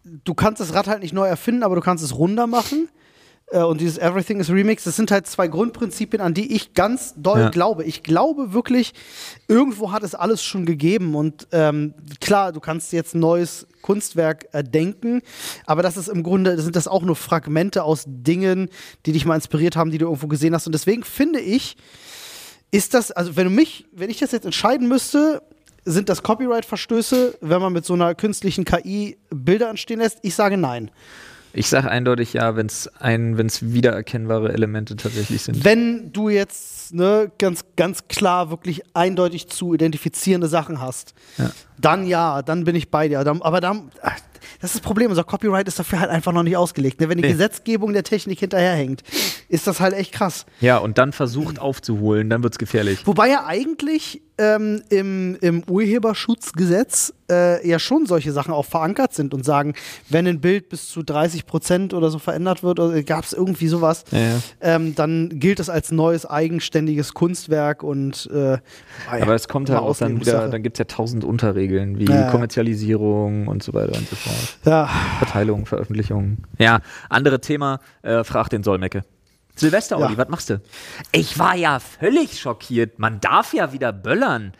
du kannst das Rad halt nicht neu erfinden, aber du kannst es runder machen. Äh, und dieses Everything is Remix, das sind halt zwei Grundprinzipien, an die ich ganz doll Ja. glaube. Ich glaube wirklich, irgendwo hat es alles schon gegeben. Und ähm, klar, du kannst jetzt ein neues Kunstwerk erdenken, aber das ist im Grunde, sind das auch nur Fragmente aus Dingen, die dich mal inspiriert haben, die du irgendwo gesehen hast. Und deswegen finde ich, ist das, also wenn du mich, wenn ich das jetzt entscheiden müsste, sind das Copyright-Verstöße, wenn man mit so einer künstlichen KI Bilder entstehen lässt? Ich sage nein. Ich sage eindeutig ja, wenn es ein, wenn es wiedererkennbare Elemente tatsächlich sind. Wenn du jetzt ne, ganz, ganz klar wirklich eindeutig zu identifizierende Sachen hast, Ja. dann ja, dann bin ich bei dir. Aber dann, das ist das Problem, unser Copyright ist dafür halt einfach noch nicht ausgelegt. Ne? Wenn die Nee. Gesetzgebung der Technik hinterherhängt, ist das halt echt krass. Ja, und dann versucht aufzuholen, dann wird's gefährlich. Wobei ja eigentlich ähm, im, im Urheberschutzgesetz äh, ja schon solche Sachen auch verankert sind und sagen, wenn ein Bild bis zu 30 Prozent oder so verändert wird, oder gab es irgendwie sowas, Ja, ja. Ähm, dann gilt es als neues eigenständiges Kunstwerk und äh, Aber es kommt halt Mal auch dann wieder, dann gibt es ja tausend Unterregeln, wie Ja, ja. Kommerzialisierung und so weiter und so fort. ja, Verteilung, Veröffentlichung. Ja, andere Thema, äh, frag den Solmecke. Silvester, Olli, Ja. was machst du? Ich war ja völlig schockiert. Man darf ja wieder böllern.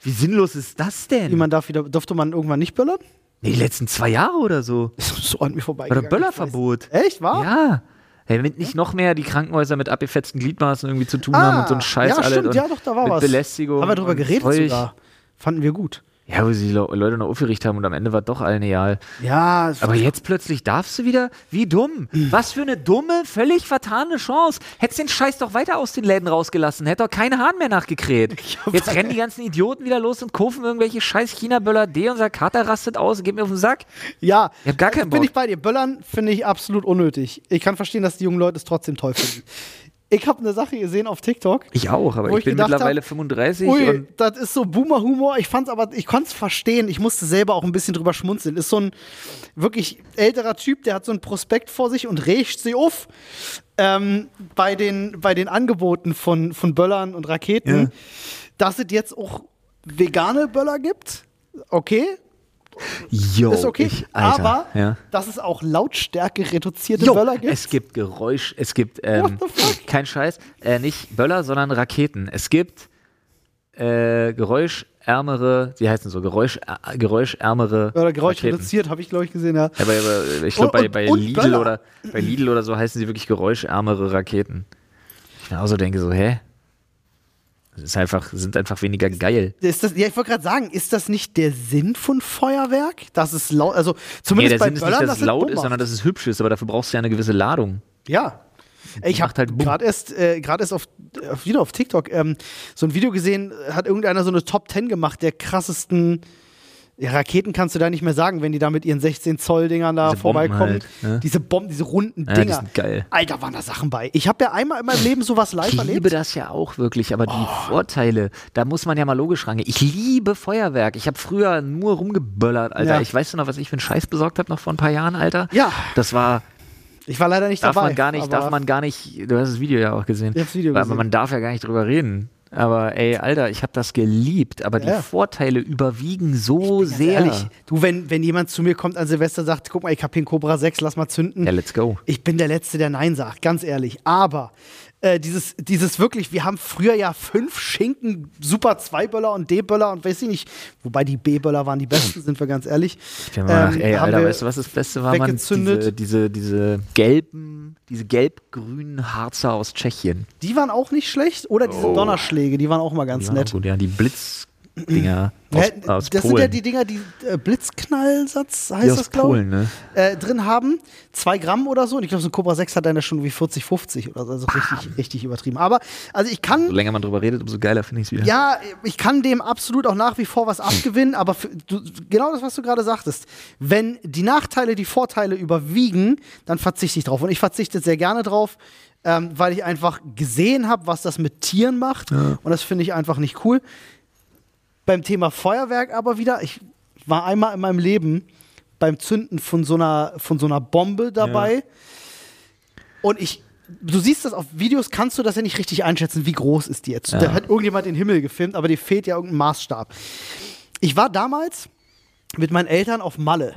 Wie sinnlos ist das denn? wie man darf wieder, durfte man irgendwann nicht böllern? Nee, die letzten zwei Jahre oder so. so an mir vorbei. Oder Böllerverbot. Echt, war? Ja. Hey, wenn nicht noch mehr die Krankenhäuser mit abgefetzten Gliedmaßen irgendwie zu tun Ah, haben und so ein Scheiß ja, stimmt, ja, doch, da war mit was. Belästigung. Haben wir drüber geredet sogar. Fanden wir gut. Ja, wo sich die Le- Leute noch aufgeregt haben und am Ende war doch allen egal. Ja, Aber jetzt plötzlich darfst du wieder? Wie dumm. Was für eine dumme, völlig vertane Chance. Hättest den Scheiß doch weiter aus den Läden rausgelassen. Hätte doch keine Hahn mehr nachgekräht. Jetzt rennen die ganzen Idioten wieder los und kaufen irgendwelche scheiß China-Böller D. Unser Kater rastet aus, geht mir auf den Sack. ja. Ich hab gar keinen Bin Bock. ich bei dir. Böllern finde ich absolut unnötig. Ich kann verstehen, dass die jungen Leute es trotzdem toll finden. Ich habe eine Sache gesehen auf TikTok. Ich auch, aber ich ich bin mittlerweile hab, 35 Ui, und das ist so Boomer-Humor. Ich fand's aber, ich konnte es verstehen. Ich musste selber auch ein bisschen drüber schmunzeln. Ist so ein wirklich älterer Typ, der hat so ein Prospekt vor sich und regt sie auf ähm, bei, den, bei den Angeboten von, von Böllern und Raketen, Ja. dass es jetzt auch vegane Böller gibt. Okay, yo, ist okay. ich, Alter, aber ja. dass es auch Lautstärke reduzierte Jo, Böller gibt. es gibt Geräusch, es gibt, ähm, kein Scheiß, äh, nicht Böller, sondern Raketen. Es gibt äh, geräuschärmere, wie heißen so, Geräusch, äh, geräuschärmere Oder Geräusch Raketen. reduziert, habe ich glaube ich gesehen, ja. Aber, aber ich glaube, bei, bei, und Lidl Böller. oder, bei Lidl oder so heißen sie wirklich geräuschärmere Raketen. Ich mir auch so denke, so, hä? Ist einfach, sind einfach weniger geil. Ist das, ja, ich wollte gerade sagen, ist das nicht der Sinn von Feuerwerk? Dass es laut, also Nee, zumindest der bei Sinn ist nicht, Böllern, dass es laut ist, sondern dass es hübsch ist, aber dafür brauchst du ja eine gewisse Ladung. Ja. Ich habe halt gerade erst, äh, gerade erst auf, auf, wieder auf TikTok ähm, so ein Video gesehen, hat irgendeiner so eine Top 10 gemacht der krassesten Ja, Raketen kannst du da nicht mehr sagen, wenn die da mit ihren 16 Zoll Dingern da Diese Bomben vorbeikommen. halt, ne? Diese Bomben, diese runden Ja, die Dinger. sind geil. Alter, waren da Sachen bei. Ich habe ja einmal in meinem Leben sowas live Ich liebe erlebt. das ja auch wirklich, aber die Oh. Vorteile, da muss man ja mal logisch rangehen. Ich liebe Feuerwerk. Ich habe früher nur rumgeböllert, Alter. Ja. Ich weiß noch, was ich für einen Scheiß besorgt habe noch vor ein paar Jahren, Alter. Ja. Das war, Ich war leider nicht darf dabei. man gar nicht, aber darf man gar nicht, du hast das Video ja auch gesehen. Ich hab's Video gesehen. Man darf ja gar nicht drüber reden. Aber ey, Alter, ich habe das geliebt, aber Ja. die Vorteile überwiegen so sehr. Ehrlich, du, wenn, wenn jemand zu mir kommt an Silvester sagt, guck mal, ich habe hier einen Cobra 6, lass mal zünden. Ja, let's go. Ich bin der Letzte, der Nein sagt, ganz ehrlich. Aber äh, dieses, dieses wirklich, wir haben früher ja fünf Schinken, Super 2-Böller und D-Böller und weiß ich nicht, wobei die B-Böller waren die besten, sind wir ganz ehrlich. Ich bin mal nach, Ähm, ey, Alter, weißt du, was das Beste war, weggezündet. Diese, diese, diese gelben, diese gelb-grünen Harzer aus Tschechien. Die waren auch nicht schlecht. Oder diese Oh. Donnerschläge, die waren auch mal ganz Die nett. Gut, ja, die Blitzdinger Ja, aus, aus das Polen. sind ja die Dinger, die äh, Blitzknallsatz heißt Die das, glaube ich. Ne? äh, drin haben. Zwei Gramm oder so. Und ich glaube, so ein Cobra 6 hat dann ja schon wie 40, 50 oder so. Also richtig, richtig übertrieben. Aber, also ich kann. So länger man drüber redet, umso geiler finde ich es wieder. Ja, ich kann dem absolut auch nach wie vor was abgewinnen, aber für, du, genau das, was du gerade sagtest. Wenn die Nachteile die Vorteile überwiegen, dann verzichte ich drauf. Und ich verzichte sehr gerne drauf, ähm, weil ich einfach gesehen habe, was das mit Tieren macht. Und das finde ich einfach nicht cool. Beim Thema Feuerwerk aber wieder, ich war einmal in meinem Leben beim Zünden von so einer, von so einer Bombe dabei. Und ich, du siehst das auf Videos, kannst du das ja nicht richtig einschätzen, wie groß ist die jetzt. Da hat irgendjemand den Himmel gefilmt, aber dir fehlt ja irgendein Maßstab. Ich war damals mit meinen Eltern auf Malle.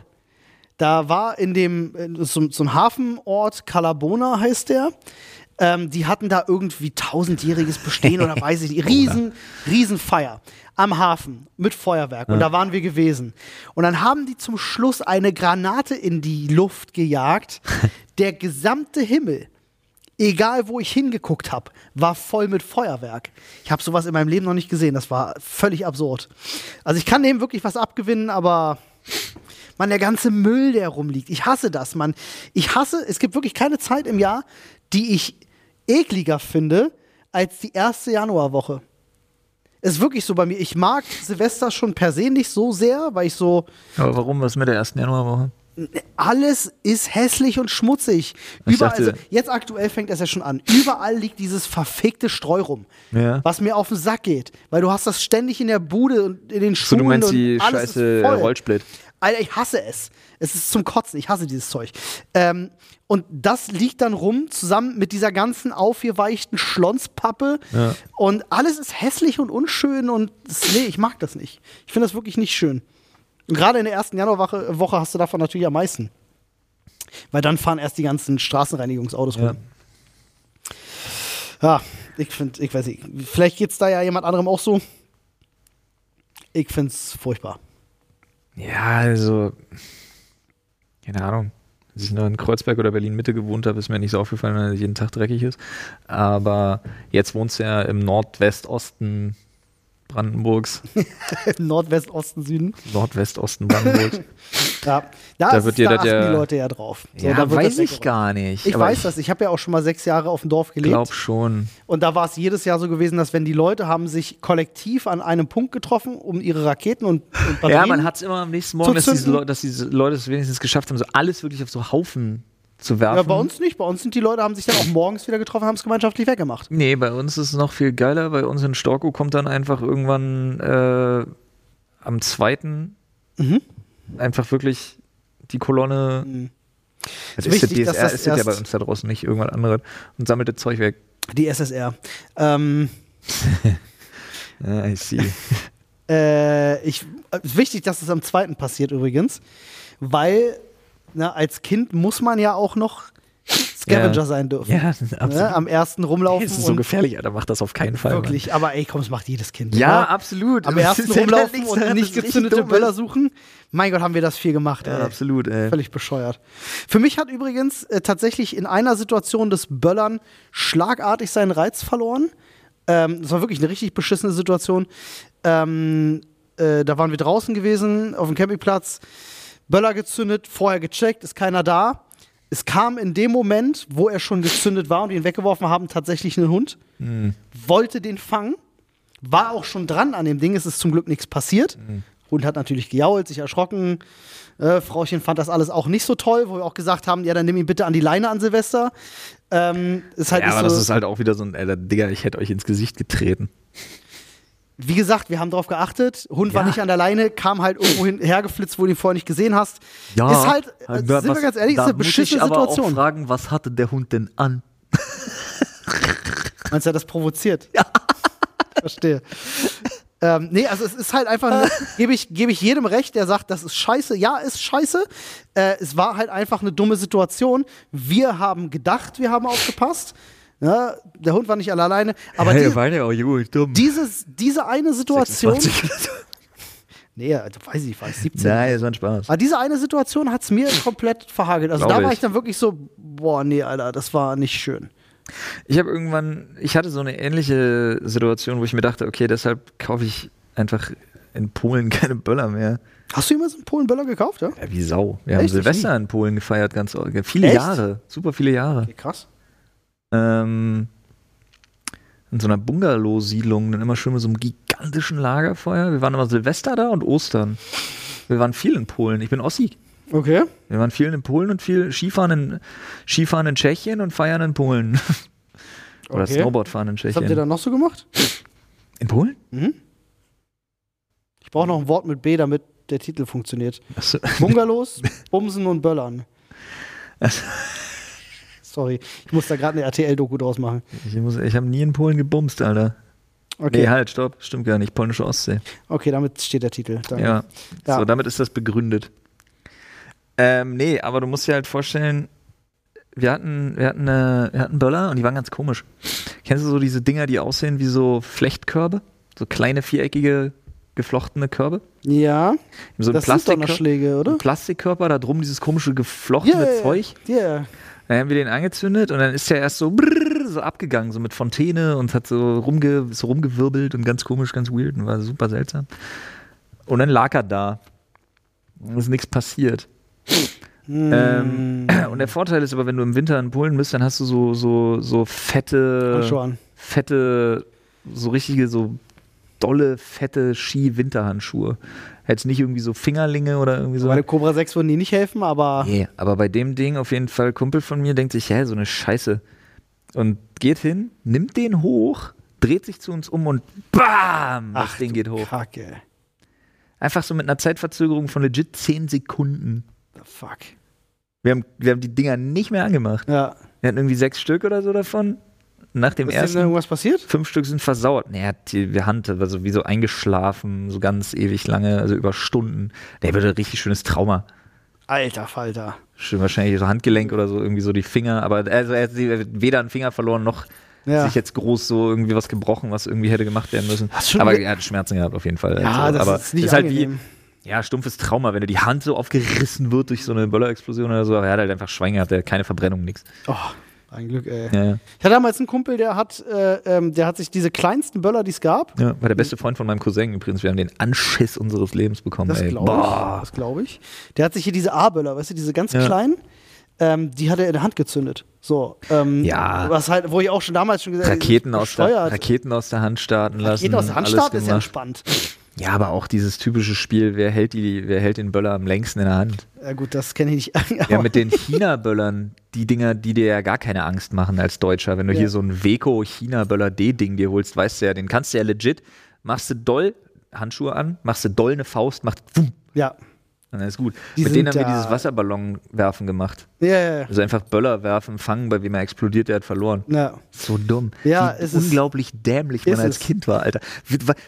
Da war in dem, in so, so ein Hafenort, Calabona heißt der. Ähm, die hatten da irgendwie tausendjähriges Bestehen oder weiß ich nicht. Riesen, riesen Feier am Hafen mit Feuerwerk. Und da waren wir gewesen. Und dann haben die zum Schluss eine Granate in die Luft gejagt. Der gesamte Himmel egal wo ich hingeguckt habe, war voll mit Feuerwerk. Ich habe sowas in meinem Leben noch nicht gesehen. Das war völlig absurd. Also ich kann dem wirklich was abgewinnen, aber man, der ganze Müll, der rumliegt. Ich hasse das, Mann. Ich hasse, es gibt wirklich keine Zeit im Jahr, die ich ekliger finde als die erste Januarwoche. Ist wirklich so bei mir. Ich mag Silvester schon per se nicht so sehr, weil ich so, Aber warum? Was mit der ersten Januarwoche? alles ist hässlich und schmutzig. Ich Überall, dachte- also jetzt aktuell fängt das ja schon an. Überall liegt dieses verfickte Streu rum, Ja. was mir auf den Sack geht. Weil du hast das ständig in der Bude und in den So, Schuhen. du meinst und die alles scheiße ist voll. Rollsplit. Alter, ich hasse es. Es ist zum Kotzen. Ich hasse dieses Zeug. Ähm, und das liegt dann rum, zusammen mit dieser ganzen aufgeweichten Schlonspappe. Ja. Und alles ist hässlich und unschön und nee, ich mag das nicht. Ich finde das wirklich nicht schön. Und gerade in der ersten Januarwoche Woche hast du davon natürlich am meisten. Weil dann fahren erst die ganzen Straßenreinigungsautos rum. Ja, ich finde, ich weiß nicht. Vielleicht geht es da ja jemand anderem auch so. Ich finde es furchtbar. Ja, also, keine Ahnung. Als ich noch in Kreuzberg oder Berlin-Mitte gewohnt habe, ist mir nicht so aufgefallen, weil es jeden Tag dreckig ist. Aber jetzt wohnst du ja im Nordwestosten Brandenburgs. Nordwestosten, Süden. Nordwestosten Brandenburgs. Ja, da, Da wird dir da das achten ja- die Leute ja drauf. So, ja, weiß ich gar nicht. Ich weiß das. Ich habe ja auch schon mal sechs Jahre auf dem Dorf gelebt. glaub schon. Und da war es jedes Jahr so gewesen, dass wenn die Leute haben sich kollektiv an einem Punkt getroffen, um ihre Raketen und, und Batterien Ja, man hat es immer am nächsten Morgen, dass diese. Leute, dass diese Leute es wenigstens geschafft haben, so alles wirklich auf so Haufen zu werfen. Ja, bei uns nicht. Bei uns sind die Leute, haben sich dann auch morgens wieder getroffen, haben es gemeinschaftlich weggemacht. Nee, bei uns ist es noch viel geiler. Bei uns in Storkow kommt dann einfach irgendwann äh, am zweiten Mhm. einfach wirklich die Kolonne. Mhm. Das Ist wichtig, DSR das ist das ja bei uns da draußen nicht irgendwann anderes und sammelt das Zeug weg. Die SSR. Ähm, Ja, I see. äh, ich, äh, ist wichtig, dass es am zweiten passiert übrigens, weil na, als Kind muss man ja auch noch Scavenger Ja. sein dürfen. ja, absolut. Ne? Am ersten rumlaufen. Das ist so gefährlich, Alter. Mach das auf keinen Fall. Mann. Wirklich, aber ey, komm, das macht jedes Kind. Ja, oder? absolut. Am Das ersten rumlaufen und daran, nicht gezündete Böller suchen. Mein Gott, haben wir das viel gemacht, ey. Ja, absolut, ey. Völlig bescheuert. Für mich hat übrigens äh, tatsächlich in einer Situation des Böllern schlagartig seinen Reiz verloren. Ähm, das war wirklich eine richtig beschissene Situation. Ähm, äh, da waren wir draußen gewesen, auf dem Campingplatz, Böller gezündet, vorher gecheckt, ist keiner da. Es kam in dem Moment, wo er schon gezündet war und wir ihn weggeworfen haben, tatsächlich ein Hund. Wollte den fangen, war auch schon dran an dem Ding, es ist zum Glück nichts passiert. Hund hat natürlich gejault, sich erschrocken. Äh, Frauchen fand das alles auch nicht so toll, wo wir auch gesagt haben, ja, dann nimm ihn bitte an die Leine an Silvester. Ähm, ist halt Ja, aber so, das ist halt auch wieder so ein, Alter, Digga, ich hätte euch ins Gesicht getreten. Wie gesagt, wir haben darauf geachtet. Hund war Ja. nicht an der Leine, kam halt irgendwo hin, hergeflitzt, wo du ihn vorher nicht gesehen hast. ist halt, äh, sind wir ganz ehrlich, ist eine beschissene Situation. fragen, was hatte der Hund denn an? Meinst du, er das provoziert? Ja. Verstehe. Ähm, nee, also es ist halt einfach, gebe ich, gebe ich jedem recht, der sagt, das ist scheiße. Ja, ist scheiße. Äh, es war halt einfach eine dumme Situation. Wir haben gedacht, wir haben aufgepasst. Ja, der Hund war nicht alleine. Aber die, war ja auch gut, dumm. dieses, diese eine Situation. 26. Nee, also weiß ich, war ich 17. Nein, es war ein Spaß. Aber diese eine Situation hat es mir komplett verhagelt. Also Glaub da war ich. ich dann wirklich so, boah, nee, Alter, das war nicht schön. Ich habe irgendwann, ich hatte so eine ähnliche Situation, wo ich mir dachte, okay, deshalb kaufe ich einfach in Polen keine Böller mehr. Hast du jemals einen Polen-Böller gekauft, ja? Ja, wie Sau. Wir haben Echt? Silvester in Polen gefeiert, ganz viele Echt? Jahre, super viele Jahre. Okay, krass. Ähm, in so einer Bungalow-Siedlung, dann immer schön mit so einem gigantischen Lagerfeuer. Wir waren immer Silvester da und Ostern. Wir waren viel in Polen. Ich bin Ossi. Okay. Wir waren viel in Polen und viel Skifahren in, Skifahren in Tschechien und feiern in Polen. Oder Okay. Snowboardfahren in Was habt ihr Tschechien. da noch so gemacht? In Polen? Ich brauche noch ein Wort mit B, damit der Titel funktioniert. Achso. Bungalows, Bumsen und Böllern. Sorry, ich muss da gerade eine RTL-Doku draus machen. Ich, muss- ich habe nie in Polen gebumst, Alter. Okay, Nee, halt, stopp. Stimmt gar nicht. Polnische Ostsee. okay damit steht der Titel. Danke. Ja. Ja. So, damit ist das begründet. Ähm, nee, aber du musst dir halt vorstellen, wir hatten, wir hatten, äh, wir hatten Böller und die waren ganz komisch. Kennst du so diese Dinger, die aussehen wie so Flechtkörbe? So kleine, viereckige, geflochtene Körbe? Ja, So das sind Plastik Donnerschläge, oder? ein Plastikkörper, da drum dieses komische geflochtene ja, Zeug. Ja, Dann haben wir den angezündet und dann ist der erst so, brrr, so abgegangen, so mit Fontäne und hat so, rumge, so rumgewirbelt und ganz komisch, ganz weird und war super seltsam. Und dann lag er da. Und ist nichts passiert. Ähm, und der Vorteil ist aber, wenn du im Winter in Polen bist, dann hast du so, so, so fette, fette, so richtige, so dolle, fette Ski-Winterhandschuhe. Jetzt nicht irgendwie so Fingerlinge oder irgendwie so. Bei dem Cobra 6 würden die nicht helfen, aber Nee, aber bei dem Ding auf jeden Fall, Kumpel von mir denkt sich, hä, so eine Scheiße. Und geht hin, nimmt den hoch, dreht sich zu uns um und BAM! Das Ach, Ding geht hoch. Kacke. Einfach so mit einer Zeitverzögerung von legit 10 Sekunden. The fuck. Wir haben, wir haben die Dinger nicht mehr angemacht. Ja. Wir hatten irgendwie sechs Stück oder so davon. Nach dem Ist denn ersten, irgendwas passiert? fünf Stück sind versaut. Nee, hat die, wir Hand, war so wie so eingeschlafen, so ganz ewig lange, also über Stunden. Der würde ein richtig schönes Trauma. Alter Falter. Schön, wahrscheinlich so Handgelenk oder so, irgendwie so die Finger, aber also er hat weder einen Finger verloren noch Ja. sich jetzt groß so irgendwie was gebrochen, was irgendwie hätte gemacht werden müssen. Aber er hat Schmerzen gehabt auf jeden Fall. Ja, also, das aber ist nicht ist halt angenehm. wie ja stumpfes Trauma, wenn du die Hand so aufgerissen wird durch so eine Böllerexplosion oder so. Aber er hat halt einfach Schwein gehabt, der hat keine Verbrennung, nix. Oh, ein Glück, ey. Ja, ja. Ich hatte damals einen Kumpel, der hat, äh, ähm, der hat sich diese kleinsten Böller, die es gab, ja, war der beste Freund von meinem Cousin übrigens. Wir haben den Anschiss unseres Lebens bekommen. das ey. glaube ich, Boah. das glaube ich. Der hat sich hier diese A-Böller, weißt du, diese ganz kleinen, ähm, die hat er in der Hand gezündet. So, ähm, Ja. Was halt, wo ich auch schon damals schon gesagt habe, Raketen aus, der. Raketen aus der Hand starten lassen. Raketen aus der Hand starten ist ja gemacht. Ja, aber auch dieses typische Spiel, wer hält, die, wer hält den Böller am längsten in der Hand? Ja gut, das kenne ich nicht. Ja, mit den China-Böllern, die Dinger, die dir ja gar keine Angst machen als Deutscher. Wenn du Ja. hier so ein Weco China-Böller D-Ding dir holst, weißt du ja, den kannst du ja legit, machst du doll Handschuhe an, machst du doll eine Faust, macht wumm, ja. Dann ist gut. Die Mit denen haben wir dieses Wasserballon-Werfen gemacht. Ja, ja, ja. Also einfach Böller werfen, fangen, bei wem er explodiert, der hat verloren. ja. So dumm. Ja, Wie es ist- unglaublich dämlich man als es. Kind war, Alter.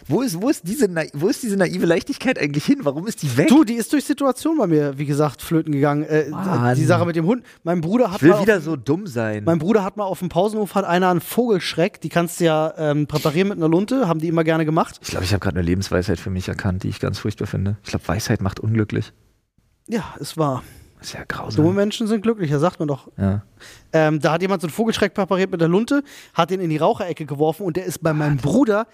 Wo ist, wo, ist diese, wo ist diese naive Leichtigkeit eigentlich hin? Warum ist die weg? Du, die ist durch Situation bei mir, wie gesagt, flöten gegangen. Äh, die Sache mit dem Hund. Mein Bruder hat ich will mal auf- wieder so dumm sein. Mein Bruder hat mal auf dem Pausenhof hat einer einen Vogelschreck, die kannst du ja ähm, präparieren mit einer Lunte, haben die immer gerne gemacht. Ich glaube, ich habe gerade eine Lebensweisheit für mich erkannt, die ich ganz furchtbar finde. Ich glaube, Weisheit macht unglücklich. Ja, es war. Das ist ja Dumme grausam. Menschen sind glücklicher, sagt man doch. Ja. Ähm, da hat jemand so einen Vogelschreck präpariert mit der Lunte, hat den in die Raucherecke geworfen und der ist bei meinem Bruder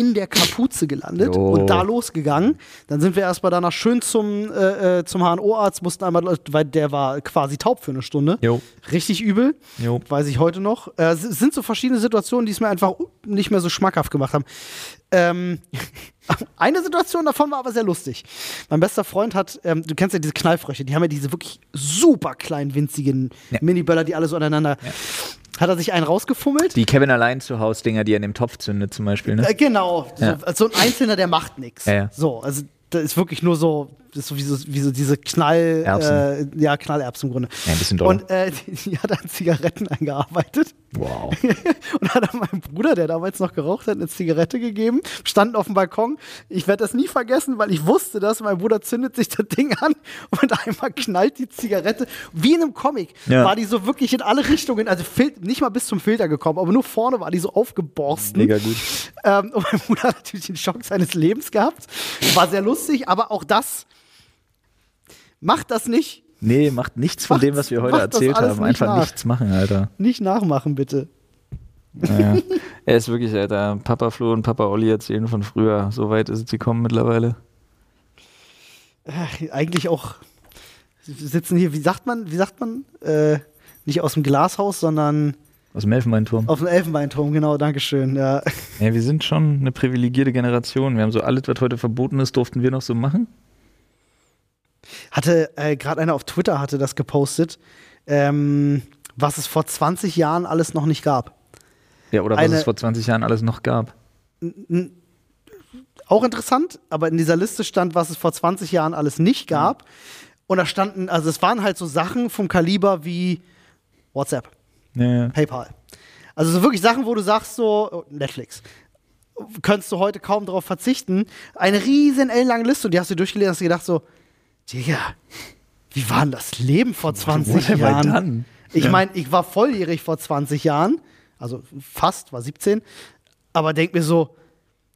in der Kapuze gelandet Jo. und da losgegangen. Dann sind wir erstmal danach schön zum, äh, äh, zum HNO-Arzt, mussten einmal, weil der war quasi taub für eine Stunde. Jo. Richtig übel. Jo. Weiß ich heute noch. Äh, es sind so verschiedene Situationen, die es mir einfach nicht mehr so schmackhaft gemacht haben. Ähm, eine Situation davon war aber sehr lustig. Mein bester Freund hat, ähm, du kennst ja diese Knallfrösche, die haben ja diese wirklich super kleinen, winzigen Mini-Böller, die alle so aneinander. Hat er sich einen rausgefummelt? Die Kevin allein zu Haus Dinger, die er in dem Topf zündet zum Beispiel, ne? Äh, genau, so, Ja. so ein Einzelner, der macht nichts. Ja, ja. So, also das ist wirklich nur so, ist so wie so, wie so diese Knall, Erbsen. Äh, ja, Knallerbsen im Grunde. Ja, ein bisschen doller. Und äh, die, die hat an Zigaretten eingearbeitet. Wow. Und hat dann meinem Bruder, der damals noch geraucht hat, eine Zigarette gegeben, standen auf dem Balkon. Ich werde das nie vergessen, weil ich wusste das. Mein Bruder zündet sich das Ding an und einmal knallt die Zigarette. Wie in einem Comic Ja. war die so wirklich in alle Richtungen, also nicht mal bis zum Filter gekommen, aber nur vorne war die so aufgeborsten. Mega gut. Ähm, und mein Bruder hat natürlich den Schock seines Lebens gehabt. War sehr lustig, aber auch das macht das nicht. Nee, macht nichts von Macht's- dem, was wir heute erzählt haben. nicht Einfach nach. nichts machen, Alter. Nicht nachmachen, bitte. Ja. er ist wirklich, Alter. Papa Flo und Papa Olli erzählen von früher. So weit ist es gekommen mittlerweile. Ach, eigentlich auch wir sitzen hier, wie sagt man, wie sagt man? Äh, nicht aus dem Glashaus, sondern Aus dem Elfenbeinturm. auf dem Elfenbeinturm, genau, Dankeschön. Ja. Ja, wir sind schon eine privilegierte Generation. Wir haben so alles, was heute verboten ist, durften wir noch so machen. Hatte äh, gerade einer auf Twitter hatte das gepostet, ähm, was es vor 20 Jahren alles noch nicht gab. Ja, oder was Eine- es vor 20 Jahren alles noch gab. Auch interessant, aber in dieser Liste stand, was es vor 20 Jahren alles nicht gab. Und da standen, also es waren halt so Sachen vom Kaliber wie WhatsApp, Ja, PayPal. Also so wirklich Sachen, wo du sagst, so oh, Netflix. Könntest du heute kaum darauf verzichten. Eine riesen ellenlange Liste und die hast du durchgelesen und hast dir gedacht so, Digga, wie war denn das Leben vor 20 What Jahren? done? Ich Ja. meine, ich war volljährig vor 20 Jahren, also fast, war 17, aber denk mir so,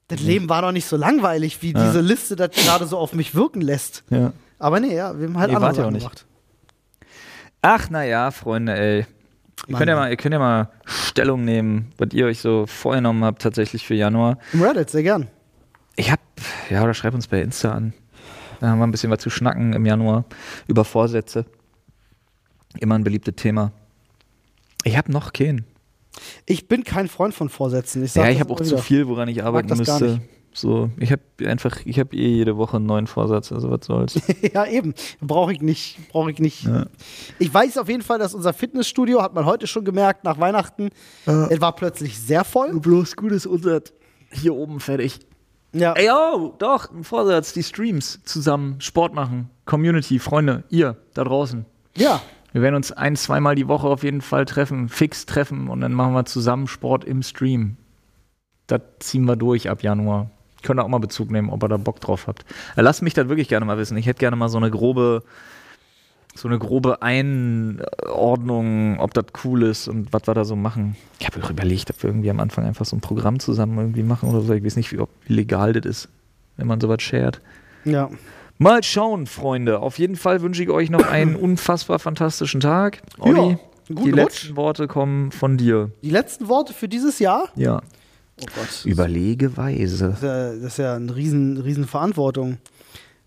das Leben war doch nicht so langweilig, wie diese Liste das gerade so auf mich wirken lässt. ja. Aber nee, ja, wir haben halt Nee, andere Sachen nicht. gemacht. Ach, naja, Freunde, ey. Ihr Mann, könnt, ja mal, ihr könnt ja mal Stellung nehmen, was ihr euch so vorgenommen habt, tatsächlich für Januar. Im Reddit, sehr gern. Ich hab, ja, oder schreib uns bei Insta an. Da haben wir ein bisschen was zu schnacken im Januar über Vorsätze. Immer ein beliebtes Thema. Ich hab noch keinen. Ich bin kein Freund von Vorsätzen. Ich Ja, ich habe auch immer zu wieder. viel, woran ich arbeiten gar müsste. So, ich habe einfach, ich habe eh jede Woche einen neuen Vorsatz, also was soll's. ja, eben. Brauche ich nicht. Brauche ich nicht. Ja. Ich weiß auf jeden Fall, dass unser Fitnessstudio, hat man heute schon gemerkt, nach Weihnachten, es war plötzlich sehr voll. Bloß gutes Unsert hier oben fertig. Ja. Ey, oh, doch, ein Vorsatz, die Streams zusammen, Sport machen, Community, Freunde, ihr da draußen. ja. Wir werden uns ein, zweimal die Woche auf jeden Fall treffen, fix treffen und dann machen wir zusammen Sport im Stream. Das ziehen wir durch ab Januar. Könnt ihr auch mal Bezug nehmen, ob ihr da Bock drauf habt. Äh, Lasst mich das wirklich gerne mal wissen. Ich hätte gerne mal so eine grobe, so eine grobe Einordnung, ob das cool ist und was wir da so machen. Ich habe auch überlegt, ob wir irgendwie am Anfang einfach so ein Programm zusammen irgendwie machen oder so. Ich weiß nicht, wie, ob, wie legal das ist, wenn man sowas shared. Ja. Mal schauen, Freunde. Auf jeden Fall wünsche ich euch noch einen unfassbar fantastischen Tag. Olli, Ja, die guten letzten Rutsch. Worte kommen von dir. Die letzten Worte für dieses Jahr? Ja. Oh Gott. Überlege weise. Das ist ja, das ist ja eine riesen, riesen Verantwortung.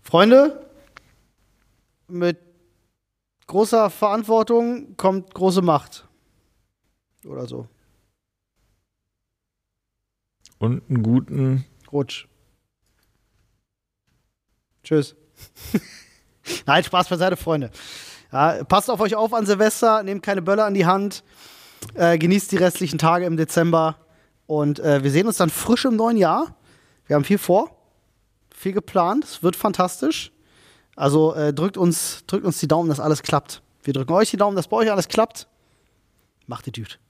Freunde, mit großer Verantwortung kommt große Macht. Oder so. Und einen guten. Rutsch. Tschüss. Nein, Spaß beiseite, Freunde. Ja, passt auf euch auf an Silvester, nehmt keine Böller an die Hand, äh, genießt die restlichen Tage im Dezember und äh, wir sehen uns dann frisch im neuen Jahr. Wir haben viel vor, viel geplant, es wird fantastisch. Also äh, drückt, uns, drückt uns die Daumen, dass alles klappt. Wir drücken euch die Daumen, dass bei euch alles klappt. Macht die Dude.